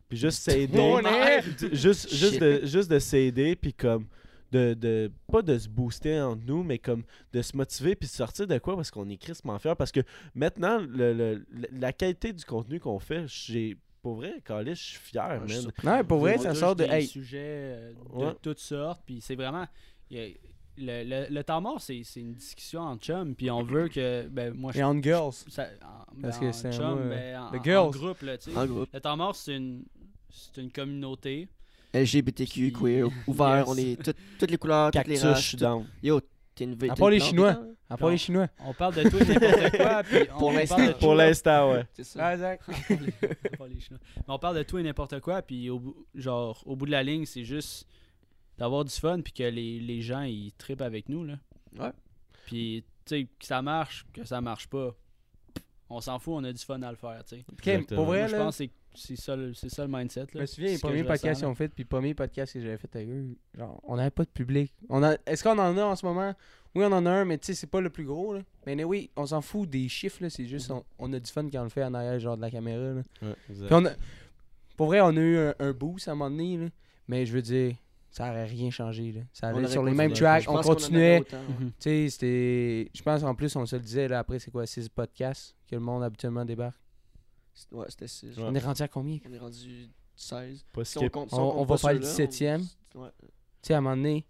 puis juste s'aider, juste, juste, de, juste de s'aider, puis comme... De, de, pas de se booster entre nous, mais comme de se motiver puis de sortir de quoi parce qu'on est crissement fiers. Parce que maintenant, le, le- la qualité du contenu qu'on fait, j'ai pour vrai, Calis, je suis fier, Ouais, je suis man. Non, pour vrai, ça sort de. des Hey, sujets euh, de Ouais. toutes sortes, puis c'est vraiment... il y a- le, le, le temps mort, c'est c'est une discussion en chum, puis on veut que... Ben, moi, je... et on girls. ça- en, ben, Parce que en c'est un chum, mot, euh, ben, en, en groupe, là, tu sais. En groupe. Le temps mort, c'est une, c'est une communauté. LGBTQ, Puis- queer, ouvert, Yes. on est tout- toutes les couleurs, toutes les races. tout-. Yo, t'es une À part les Chinois. À part les Chinois. On parle de tout et n'importe quoi, puis on, Pour l'instant. parle de Pour l'instant, ouais. C'est ça. Chinois. Mais on parle de tout et n'importe quoi, puis au, bout- genre, au bout de la ligne, c'est juste d'avoir du fun, puis que les, les gens, ils trippent avec nous, là. Ouais. Puis, tu sais, que ça marche, que ça marche pas, on s'en fout, on a du fun à le faire, tu sais. Pour vrai, Moi, je là. pense que c'est- c'est ça, le- c'est ça le mindset, Je là. me souviens, les premiers je podcasts qu'ils ont fait, puis les premiers podcasts que j'avais fait avec eux, genre, on n'avait pas de public. On a... Est-ce qu'on en a en ce moment? Oui, on en a un, mais tu sais, c'est pas le plus gros. Là. Mais oui, on s'en fout des chiffres. là, C'est juste, on, on a du fun quand on le fait en arrière, genre de la caméra. Là. Ouais, exact. Puis on a- pour vrai, on a eu un, un boost à un moment donné. Là. Mais je veux dire, ça aurait rien changé. Là. Ça On allait sur les continué. mêmes tracks, Je on pense continuait. ouais. Mhm. Tu sais, c'était. Je pense en plus, on se le disait là, après, c'est quoi, 6 podcasts que le monde habituellement débarque? Ouais, c'était 6. Ouais. On est rendu à combien? Tu On est rendu 16. Pas Si on skip. compte, si On- va pas faire le ceux-là, 17e. on- ouais. sais, à un moment donné,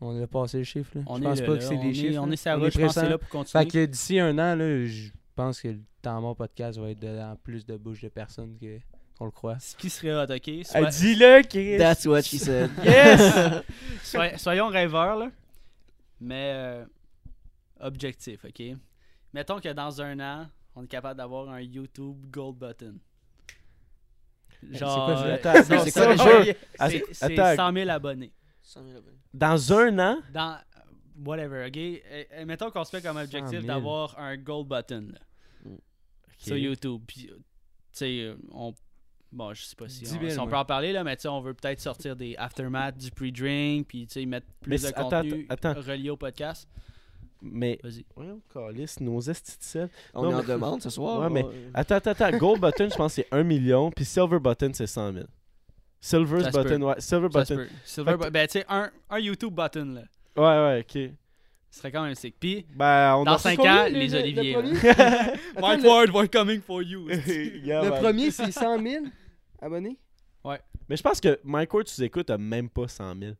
on a passé le chiffre. Là. On je pense pas là, que c'est des est- chiffres. On là. est sur la On route, je pense que c'est là pour continuer. Fait que d'ici un an, là, je pense que le temps mort podcast va être dans plus de bouches de personnes que- qu'on le croit. Ce qui serait hot, ok? Ah, Soit- Dis-le, Chris! That's what she said. Yes! Soy- soyons rêveurs, là. Mais euh, objectif, ok? Mettons que dans un an, on est capable d'avoir un YouTube Gold Button. Genre. c'est quoi, c'est- euh, attends, non, c'est quoi ça, déjà? c'est- Att- C'est attends. 100 000 abonnés. 100 000 abonnés. Dans un an, Dans. Whatever, ok? Euh, euh, mettons qu'on se fait comme 100 objectif 000. d'avoir un Gold Button, là, sur Ok. YouTube. Puis, euh, tu sais, euh, on. Bon, je sais pas si 10 on, 000, si on moi. peut en parler, là, mais tu sais, on veut peut-être sortir des aftermath, du pre-drink, puis tu sais, mettre plus Mais de attends, contenu attends. relié au podcast. mais. Vas-y. Voyons, nos sel. On Non, est en demande ce soir. Ouais, mais- Attends, attends, attends. Gold button, je pense que c'est 1 million. Puis silver button, c'est 100 000. Silver button, ouais. Silver Ça button. Silver Fait ben, tu sais, un, un YouTube button, là. Ouais, ouais, ok. Ce serait quand même sick. Puis, Ben, on dans a 5 combien, ans, le- les le- le oliviers. premier? Attends, Mike le- Ward, we're coming for you. Yeah, Le man. premier, c'est 100 000 abonnés? Mais je pense que Mike Ward, tu écoutes, a même pas 100 000.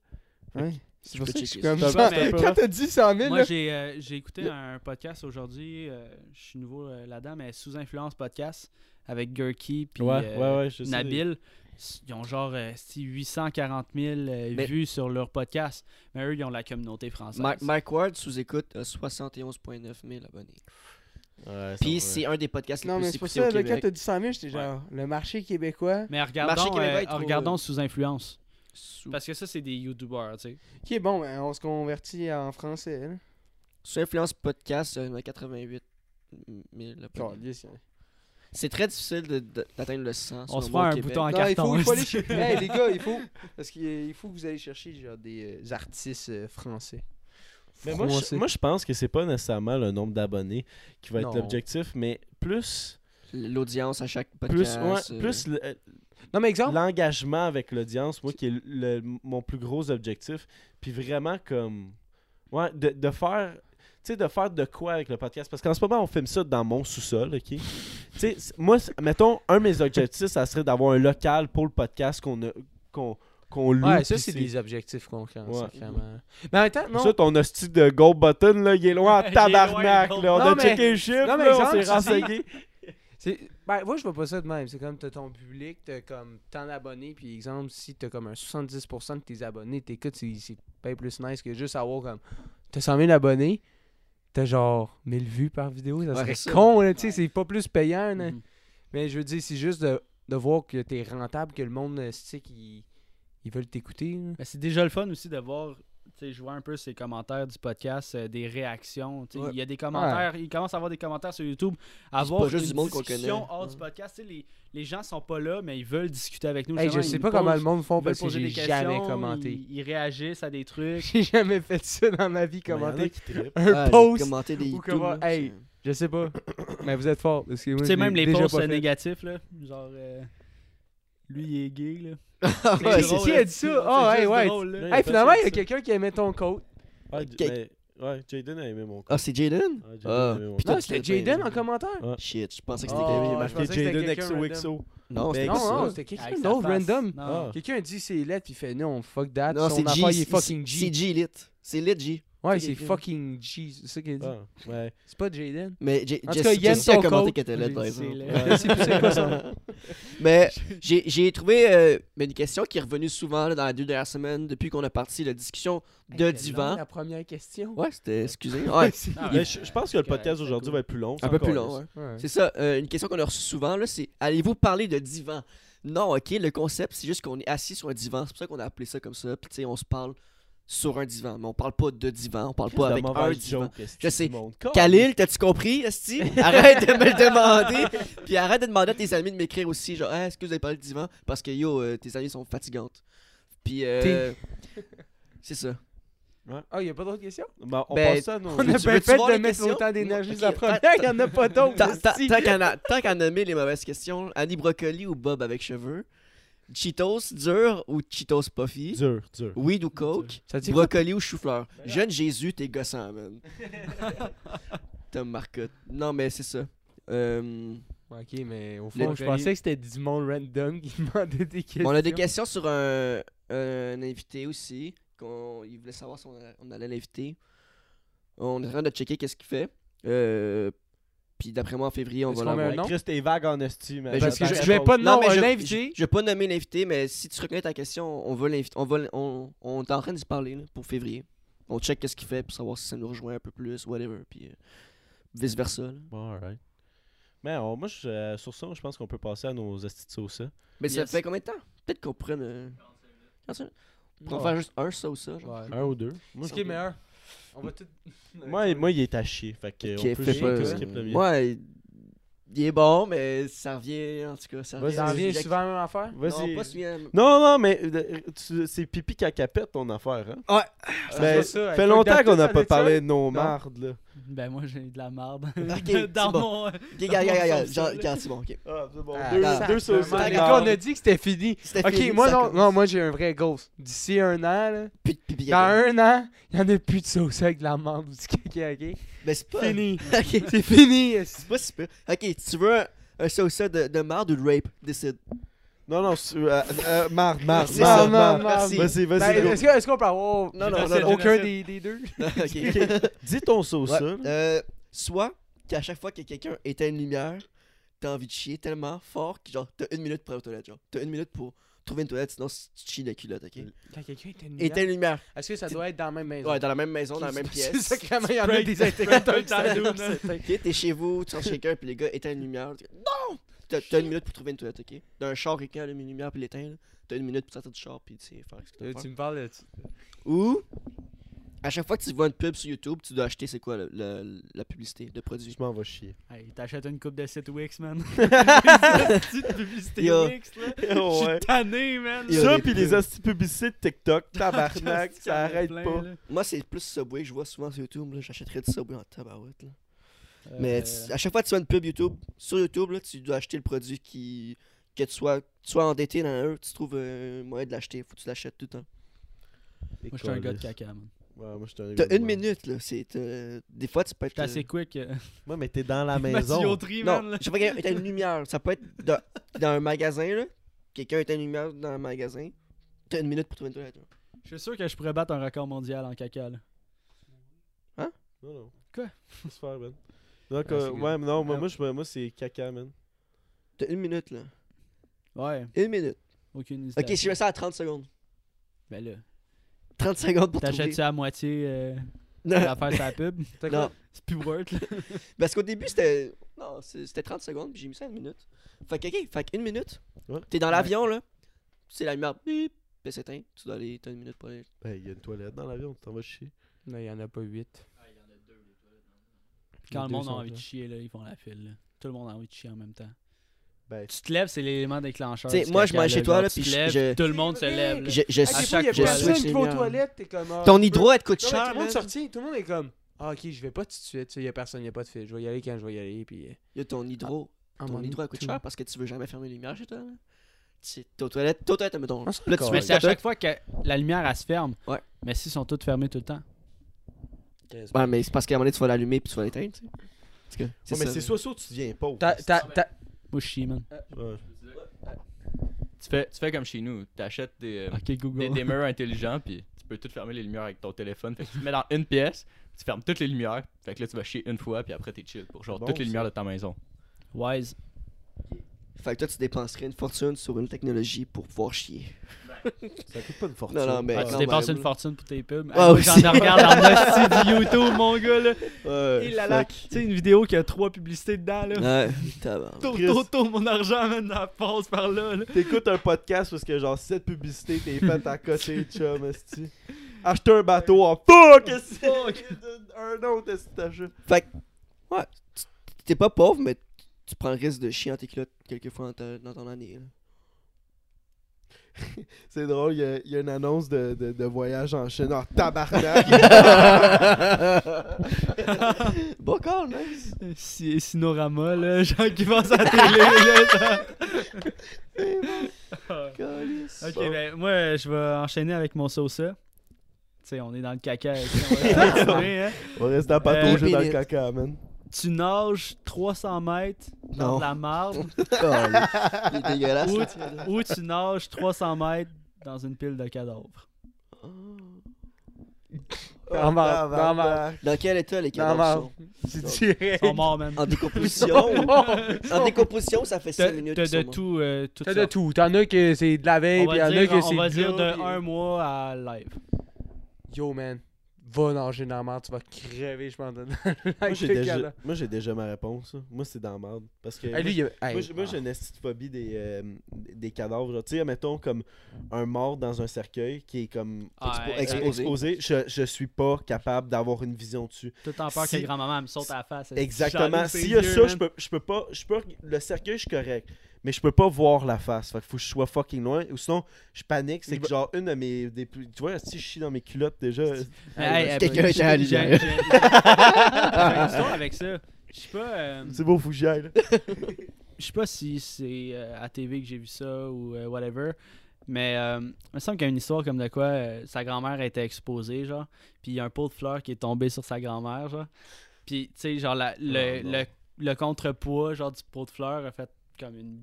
Ouais. C'est pour peux ça que je suis checker comme ça. Quand t'as dit 100 000, Moi, j'ai euh, j'ai écouté un podcast aujourd'hui. euh, je suis nouveau euh, là-dedans, mais sous influence podcast avec Gurky puis Ouais, euh, ouais, ouais, sais. Ils ont genre euh, si 840 000 euh, Mais- vues sur leur podcast. Mais eux, ils ont la communauté française. Mike, Mike Ward sous écoute a 71,9 000 abonnés. Ouais, Puis c'est un des podcasts les Non, plus mais c'est pour écoutés ça, Québec. t'as dit 100 000, j'étais genre, le marché québécois. Mais regardons, Marché québécois euh, est trop, regardons euh, sous influence. Sous, Parce que ça, c'est des YouTubers, tu sais. Qui est bon, ben, on se convertit en français. Là. sous influence podcast, il y en a 88 000 abonnés. C'est très difficile de- de- d'atteindre le 100. On selon se moi, au un Québec. bouton en Non, il carton. faut, il faut aller chercher. Hey, les gars, il faut. Parce qu'il faut que vous allez chercher genre, des euh, artistes euh, français. Mais moi, je, Français. moi, je pense que c'est pas nécessairement le nombre d'abonnés qui va être Non. l'objectif, mais plus, L'audience à chaque plus, podcast. ouais, euh, plus le- Non, mais exemple. l'engagement avec l'audience, moi, qui est le, mon plus gros objectif. Puis vraiment, comme. Ouais, de, de faire. Tu sais, de faire de quoi avec le podcast? Parce qu'en ce moment, on filme ça dans mon sous-sol, OK? Sais, moi, mettons, un de mes objectifs, ça serait d'avoir un local pour le podcast qu'on a. Qu'on, qu'on loue. Ouais, ça, c'est des objectifs concrets, Ouais. Mais en même temps, non. Ça, ton hostie de gold button, là, il est loin en tabarnak, le là. On a checké mais- les chiffres, non, mais là, on s'est renseigné. Ben, moi, je vois pas ça de même. C'est comme t'as ton public, t'as comme tant d'abonnés, puis exemple, si t'as comme un 70% de tes abonnés, t'écoutes, c'est c'est bien plus nice que juste avoir comme. T'as 100 000 abonnés, t'as genre 1000 vues par vidéo, ça Ouais, serait ça. con, là, tu sais, c'est pas plus payant, là. Mhm. Mais je veux dire, c'est juste de, de voir que t'es rentable, que le monde, euh, tu sais, qu'ils ils veulent t'écouter. Mais c'est déjà le fun aussi de voir, tu sais, je vois un peu ces commentaires du podcast, euh, des réactions. Ouais. Il y a des commentaires, il commence à avoir des commentaires sur YouTube. Avoir juste une du monde qu'on discussion connaît. hors du Ouais. podcast. Les, les gens sont pas là, mais ils veulent discuter avec nous. Hey, je sais ils pas comment le monde font parce que j'ai jamais commenté. Ils, ils réagissent à des trucs. J'ai jamais fait ça dans ma vie, commenter un ah, post. commenter des ou comment- hey. Je sais pas. Mais vous êtes fort. Tu sais, même les posts négatifs, là. Genre, euh, lui, il est gay, là. C'est- Ah, ouais, c'est- c'est- qui a dit ça? Ah, hey, ouais. drôle, là. Hey, finalement, il y a quelqu'un qui aimait ton code. Ouais, Quel- mais- ouais, Jaden a aimé mon Ah, c'est Jaden? Ah, a aimé mon putain, c'était Jaden en commentaire? Ouais. Shit, je pensais que Oh, c'était est quelqu'un. marqué pensais que c'était Jaden quelqu'un XOXO. Non, c'était Non, non, c'était quelqu'un d'autre, random. Non. Ah. Quelqu'un a dit c'est lettre, puis il fait non, fuck that. Non, son affaire, il G. est fucking C'est. G lit. C'est lit G. Ouais, c'est fucking G. C'est ça qu'il dit. Ah, ouais. C'est pas Jaden. Mais J- En tout cas, a commenté qu'elle était laide, par exemple. c'est quoi ça? Mais j'ai trouvé euh, une question qui est revenue souvent là, dans les deux dernières semaines depuis qu'on a parti la discussion de Hey, divan. La première question. Ouais, c'était. Excusez. Ouais. Ah, je, je pense que le podcast aujourd'hui cool. va être plus long. Un peu plus long. Ouais. C'est ça, euh, une question qu'on a reçue souvent, là, c'est allez-vous parler de divan Non, ok, le concept, c'est juste qu'on est assis sur un divan, c'est pour ça qu'on a appelé ça comme ça, puis tu sais, on se parle sur un divan, mais on parle pas de divan, on parle pas avec un divan. Je sais. Khalil, t'as-tu compris, Esti? Arrête de me le demander, puis arrête de demander à tes amis de m'écrire aussi, genre, Hey, est-ce que vous avez parlé de divan? Parce que yo, euh, tes amis sont fatigantes. Puis, euh, c'est ça. Ah, y a pas d'autres questions? On Ben, passe ça à nos... On a bien fait de mettre autant d'énergie sur la première, il y en a pas d'autres. Tant qu'à nommer les mauvaises questions, Annie Brocoli ou Bob avec cheveux? Cheetos dur ou Cheetos puffy? Dur, dur. Weed ou Coke? Ça dit? Brocoli ou chou-fleur? Jeune Jésus, t'es gossant, man. Tom Marcotte. Non, mais c'est ça. Euh, Ok, mais au Le- fond, je pensais que c'était du monde random qui demandait des questions. on a des questions sur un, un invité aussi. qu'on il voulait savoir si on, allait- on allait l'inviter. On est en train de checker qu'est-ce qu'il fait. Euh, Puis d'après moi, en février, on va l'avoir. nom? Chris, t'es vague en esti, mais... Ben, Parce que je, je- je vais pas de Non, nom, mais un je, vais pas nommer l'invité, mais si tu reconnais ta question, on va l'inviter. On, va, l- on, on est en train de se parler là, pour février. On check qu'est-ce qu'il fait pour savoir si ça nous rejoint un peu plus, whatever. Puis euh, vice versa. Bon, alright. Mais on- moi, je- euh, sur ça, je pense qu'on peut passer à nos estis de sauce. hein. Mais ça fait combien de temps? Peut-être qu'on prenne. Euh... 45 minutes. On pourrait faire juste un ça ou ça. Genre. Ouais. Un ou deux. Moi, Ce qui est meilleur? On va tout. moi, moi, il est à chier. Fait que Ok, on peut fais juste pas- qu'on skip le mien. Ouais, il est bon, mais ça revient en tout cas. Ça Vas-y, revient, Ça revient souvent à la même affaire? Non, pas souvent. Non, non, mais euh, c'est pipi cacapette ton affaire. Hein? Ouais. Ça Ben, fait ça, fait longtemps qu'on n'a pas ça. parlé de nos mardes. Là. Ben moi j'ai de la marde. Ok, c'est Dans bon. mon. Ok, regarde, regarde, regarde, c'est bon, ok. Ah, c'est bon. Ah, deux, ça, deux gars, on a dit que c'était fini. C'était Ok, fini, moi non, non, moi j'ai un vrai ghost. D'ici un an, là, Puis de pipi dans un an, il y en a plus de sauce avec de la menthe ou du caca, ok? Ben, c'est pas. Fini. Ok, C'est fini. c'est pas super. Ok, tu veux un, un sauce de, de marde ou de rape? Décide. Non, non, c'est- euh, euh, marde, marde, Merci, ça. Vas-y, Ben, vas-y, go. Est-ce que- est-ce qu'on peut avoir Non, non, non, non. aucun des, des deux? ok. Dis ton sauce, Ouais, ça. là. euh, soit qu'à chaque fois que quelqu'un éteint une lumière, t'as envie de chier tellement fort que genre t'as une minute pour aller aux toilettes. Genre, t'as une minute pour trouver une toilette, sinon tu chies la culotte, ok? Quand quelqu'un est une Éteins une lumière. Est-ce que ça doit être dans la même maison? Ouais, dans la même maison, dans la même C'est pièce. sacrément, il y en a des intégrateurs qui ça. t'es chez vous, tu sors chez quelqu'un, puis les gars éteignent une lumière. Non! T'as une minute pour trouver une toilette, ok? D'un char, quelqu'un allume une lumière, puis l'éteint. T'as une minute pour sortir du char, puis tu sais faire ce que t'as Euh. Tu me parles de... Ou, à chaque fois que tu vois une pub sur YouTube, tu dois acheter, c'est quoi, le- le- la publicité de produit? Je m'en vais chier. Hey, t'achètes une coupe de site Wix, man. Petite publicité Yo. Wix, là. Je suis Ouais. tanné, man. Yo, Ça, des pis les pubs. hosties publicités de TikTok, tabarnak, ça arrête plein, pas. là. Moi, c'est plus Subway que je vois souvent sur YouTube, là. J'achèterais du Subway en tabarouette, là. Euh, Mais tu- à chaque fois que tu vois une pub YouTube, sur YouTube, là, tu dois acheter le produit qui. que tu sois, tu sois endetté dans un, tu trouves un moyen de l'acheter. Faut que tu l'achètes tout le temps. Moi, je suis un gars de caca, man. Ouais, moi, je suis un gars T'as de une merde. minute, là. C'est. euh, Des fois, tu peux être. J'étais assez euh, quick. euh, Ouais, mais t'es dans la ma maison. tuyauterie, man. Non, là. je sais pas, quelqu'un éteint une lumière. Ça peut être de- dans un magasin, là. Quelqu'un éteint une lumière dans un magasin. T'as une minute pour trouver une toilette. là. Je suis sûr que je pourrais battre un record mondial en caca, là. Non, non. Quoi? C'est faire, man. Donc, Ah, euh, c'est ouais, mais non, moi, moi, je- moi, c'est caca, man. T'as une minute, là. Ouais, Une minute. aucune Ok, hésitation. je mets ça à 30 secondes. Ben là, 30 secondes pour trouver. t'achètes ça à moitié euh, Non. l'affaire sur la pub. T'as Non. quoi? C'est plus worth, là. Parce qu'au début, c'était. Non, c'est- c'était 30 secondes, puis j'ai mis ça à une minute. Fait que, ok, fait qu'une minute. Ouais. T'es dans Ouais. l'avion, là. C'est la lumière. Bip, puis s'éteint. Tu dois aller. T'as une minute pour aller. Ben, il y a une toilette dans l'avion, tu t'en vas chier. Non, il y en a pas huit. Quand le monde a envie de chier, là, ils font la file. là. Tout le monde a envie de chier en même temps. Ben, Tu te lèves, c'est l'élément déclencheur. T'sais, moi, je vais chez toi, là, tu puis te je- Tout le monde se lève. Je, je, Ah, des fois, il y a je personne qui va aux toilettes, t'es comme. ah, Ton hydro, elle te coûte cher, tout le monde sorti, tout le monde est comme. Ah, ok, je vais pas tout de suite. tu sais, Il y a personne, il y a pas de fil. Je vais y aller quand je vais y aller. Puis. euh, Yo, ton hydro. à un Ton hydro, elle coûte cher parce que tu veux jamais fermer les lumières chez toi. T'es aux toilettes. T'es aux toilettes, mettons. Ah, Là, tu à chaque fois que la lumière, elle se ferme. Ouais. Mais s'ils sont toutes fermées tout le temps. Ouais, mais c'est parce qu'à un moment donné, tu vas l'allumer puis tu vas l'éteindre, tu sais. C'est Ouais, mais c'est soit ça ou tu deviens pauvre. T'as- t'as- t'as- Moi, je chie, man. Ouais. Tu fais, tu fais comme chez nous. T'achètes des, euh, des, murs intelligents, puis tu peux tout fermer les lumières avec ton téléphone. Fait que tu te mets dans une pièce, tu fermes toutes les lumières. Fait que là, tu vas chier une fois, puis après, t'es chill pour genre Bon, toutes les lumières de ta maison. Wise. Fait que toi, tu dépenserais une fortune sur une technologie pour pouvoir chier. Ça coûte pas une fortune. Non, non, mais Ah, tu même, dépenses une fortune pour tes pubs. Ah, aussi. J'en regarde en du YouTube, mon gars, là. Ouais. Et là là. Tu sais, une vidéo qui a trois publicités dedans, là. Ouais, tour, mon argent, man, ça passe par là, là. T'écoutes un podcast parce que genre 7 publicités, t'es fait à côté, chum, esti. Acheter un bateau en fuck, esti. Un autre, esti, t'achètes. Fait que, ouais, tu- t'es pas pauvre, mais tu prends le risque de chier en tes culottes quelques fois dans, dans ton année. là. C'est drôle, il y, a- il y a une annonce de, de, de voyage en Chine. Oh, tabarnak! Bon call, nice. Si, Sinorama, là, genre qui passe à la télé, là. genre. Calice. Ok, Bon. ben moi, je vais enchaîner avec mon sauce. Tu sais, on est dans le caca. on va continuer, hein. On va rester à patauger Euh, dans le caca, man. Tu nages 300 mètres dans Non. de la marde Calice. Il est dégueulasse. ou, tu nages 300 mètres dans une pile de cadavres. Dans tabarnak. dans Dans quel état les cadavres sont? Ils sont morts, man. En décomposition? En décomposition, ça fait 5 T'as minutes. t'as qu'ils de tout. euh, T'as de sortes. tout. T'en as que c'est de la veille, On puis va y'en a dire, que on c'est va dire de puis- un mois à live. Yo, man. Va nager dans la merde, tu vas crever, je. Moi, j'ai déjà, moi, j'ai déjà ma réponse. Moi, c'est dans la merde. Parce que. Hey, moi, lui, il a- hey, Moi, j'ai- moi, ah. j'ai une phobie des, euh, des cadavres. Tu sais, mettons comme un mort dans un cercueil qui est comme Ah, expo- exposé. exposé. Je, je suis pas capable d'avoir une vision dessus. Tout en peur Si- que grand-maman me saute à la face. Exactement. S'il y a ça, je peux, je peux pas. Je peux, le cercueil, je suis correct. Mais je peux pas voir la face. Fait que faut que je sois fucking loin. Ou sinon, je panique. C'est que genre une de mes. Des plus, tu vois, si je chie dans mes culottes déjà. Hey, hey, Quelqu'un était à j'ai- une histoire avec ça. Je sais pas. euh, C'est beau, faut que j'y aille. là. Je sais pas si c'est euh, à TV que j'ai vu ça ou euh, whatever. Mais euh, il me semble qu'il y a une histoire comme de quoi euh, sa grand-mère a été exposée, genre. Puis il y a un pot de fleurs qui est tombé sur sa grand-mère, genre. Puis, tu sais, genre, la- le, Oh le contrepoids, genre, du pot de fleurs a fait comme une,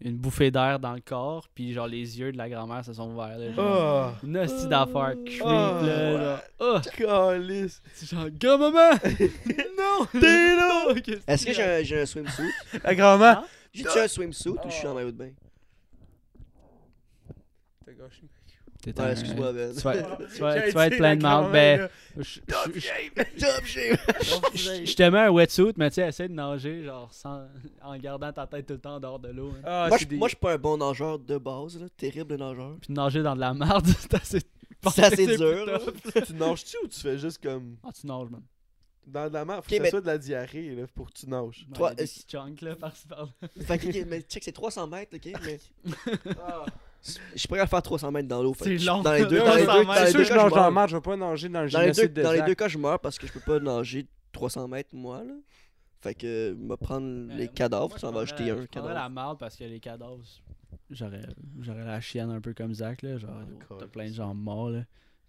une bouffée d'air dans le corps. Puis, genre, les yeux de la grand-mère se sont ouverts, là, genre. Oh! Une hostie d'affaires creep, Oh, là. genre. Oh! Calice! C'est genre, grand-maman! non! T'es là! Est-ce que j'ai un, j'ai un swimsuit? La grand-mère. J'ai-tu un swimsuit ou je suis en maillot de bain? T'es Ouais, excuse-moi, Ben. Tu vas, tu vas- tu vas être plein de marde. Ben, je- je- je- Top shape je te mets un wetsuit, mais tu sais, essaie de nager genre sans, en gardant ta tête tout le temps en dehors de l'eau. hein. Ah, Moi, je des- moi, je suis pas un bon nageur de base, là. Terrible nageur. Puis de nager dans de la merde, c'est assez. C'est assez dur, là. tu nages-tu ou tu fais juste comme. Ah, tu nages, man. Dans de la mer, faut Ok, que ça mais- soit de la diarrhée là, pour que tu nages. Ouais, Toi, petits chunks là par-ci par-là. Fait que, ok, mais check, c'est 300 mètres, ok? Mais. Je pourrais faire 300 mètres dans l'eau. C'est long. Dans les deux, dans les 300 deux, dans C'est les sûr deux que je cas, je nage dans la meurs. merde, je vais pas nager dans le Dans les, deux, génocide de dans les Zach. deux cas, je meurs parce que je peux pas nager 300 mètres, moi, là. Fait que, me prendre les cadavres, en vas acheter un Je prendrais la cadavre. merde parce que les cadavres, j'aurais j'aurais la chienne un peu comme Zach là. Genre, yo, t'as plein de gens morts là.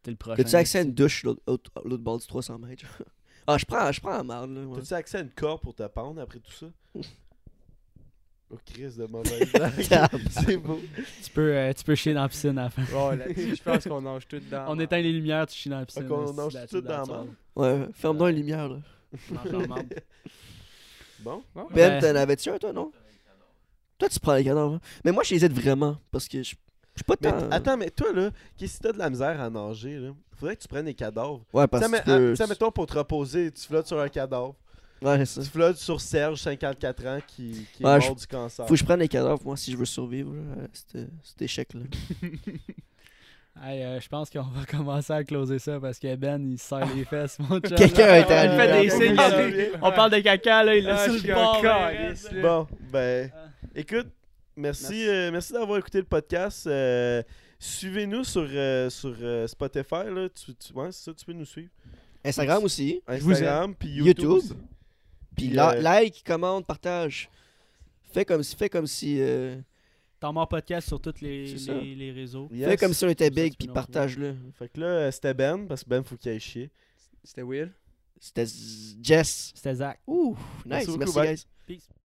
T'es le prochain. As-tu accès à une douche l'autre bord du 300 mètres? Ah, je prends, je prends la marde, là. T'as-tu accès à une corde pour te pendre après tout ça? Oh, crise de mauvaise C'est beau. Tu peux, euh, tu peux chier dans la piscine à la fin. Ouais, là-dessus, je pense qu'on nage tout dedans. On éteint les lumières, tu chies dans la piscine. Fait qu'on esti, nage tout dans la. Ouais, ferme donc les lumières, là. Merde. Bon. Ben, t'en avais-tu un, toi, non? Toi, tu prends les cadavres. hein? Mais moi, je les aide vraiment parce que je je suis pas tant. t- attends, mais toi là, qu'est-ce que t'as de la misère à nager là? Faudrait que tu prennes des cadavres. Ouais, Tu parce sais, mais- que ah, tu sais, mettons pour te reposer, tu flottes sur un cadavre. Ouais, c'est flottes sur Serge, 54 ans, qui, qui est mort je- du cancer. Faut que je prenne les cadavres, moi, si je veux survivre, là, à cet- cet échec-là. Hey, euh, je pense qu'on va commencer à closer ça parce que Ben il se serre les fesses, mon chum. Quelqu'un a été Il fait des signes. On parle de caca là, il Ah, est sur le bord. là. Bon, ben, Ah. écoute, merci, Merci. euh, merci d'avoir écouté le podcast. Euh, Suivez-nous sur, euh, sur euh, Spotify. Là. Tu, tu, ouais, c'est ça, tu peux nous suivre. Instagram aussi. vous Instagram, puis YouTube. YouTube. Puis la- euh, like, commente, partage. Fais comme si, fais comme si, euh, T'en mords podcast sur tous les, les, les réseaux. Yes. fais comme si on était big, puis partage-le. Fait que là, euh, c'était Ben, parce que Ben, faut qu'il aille chier. C'était Will. C'était Jess. C'était Zach. Ouh, nice, Merci merci guys. Peace.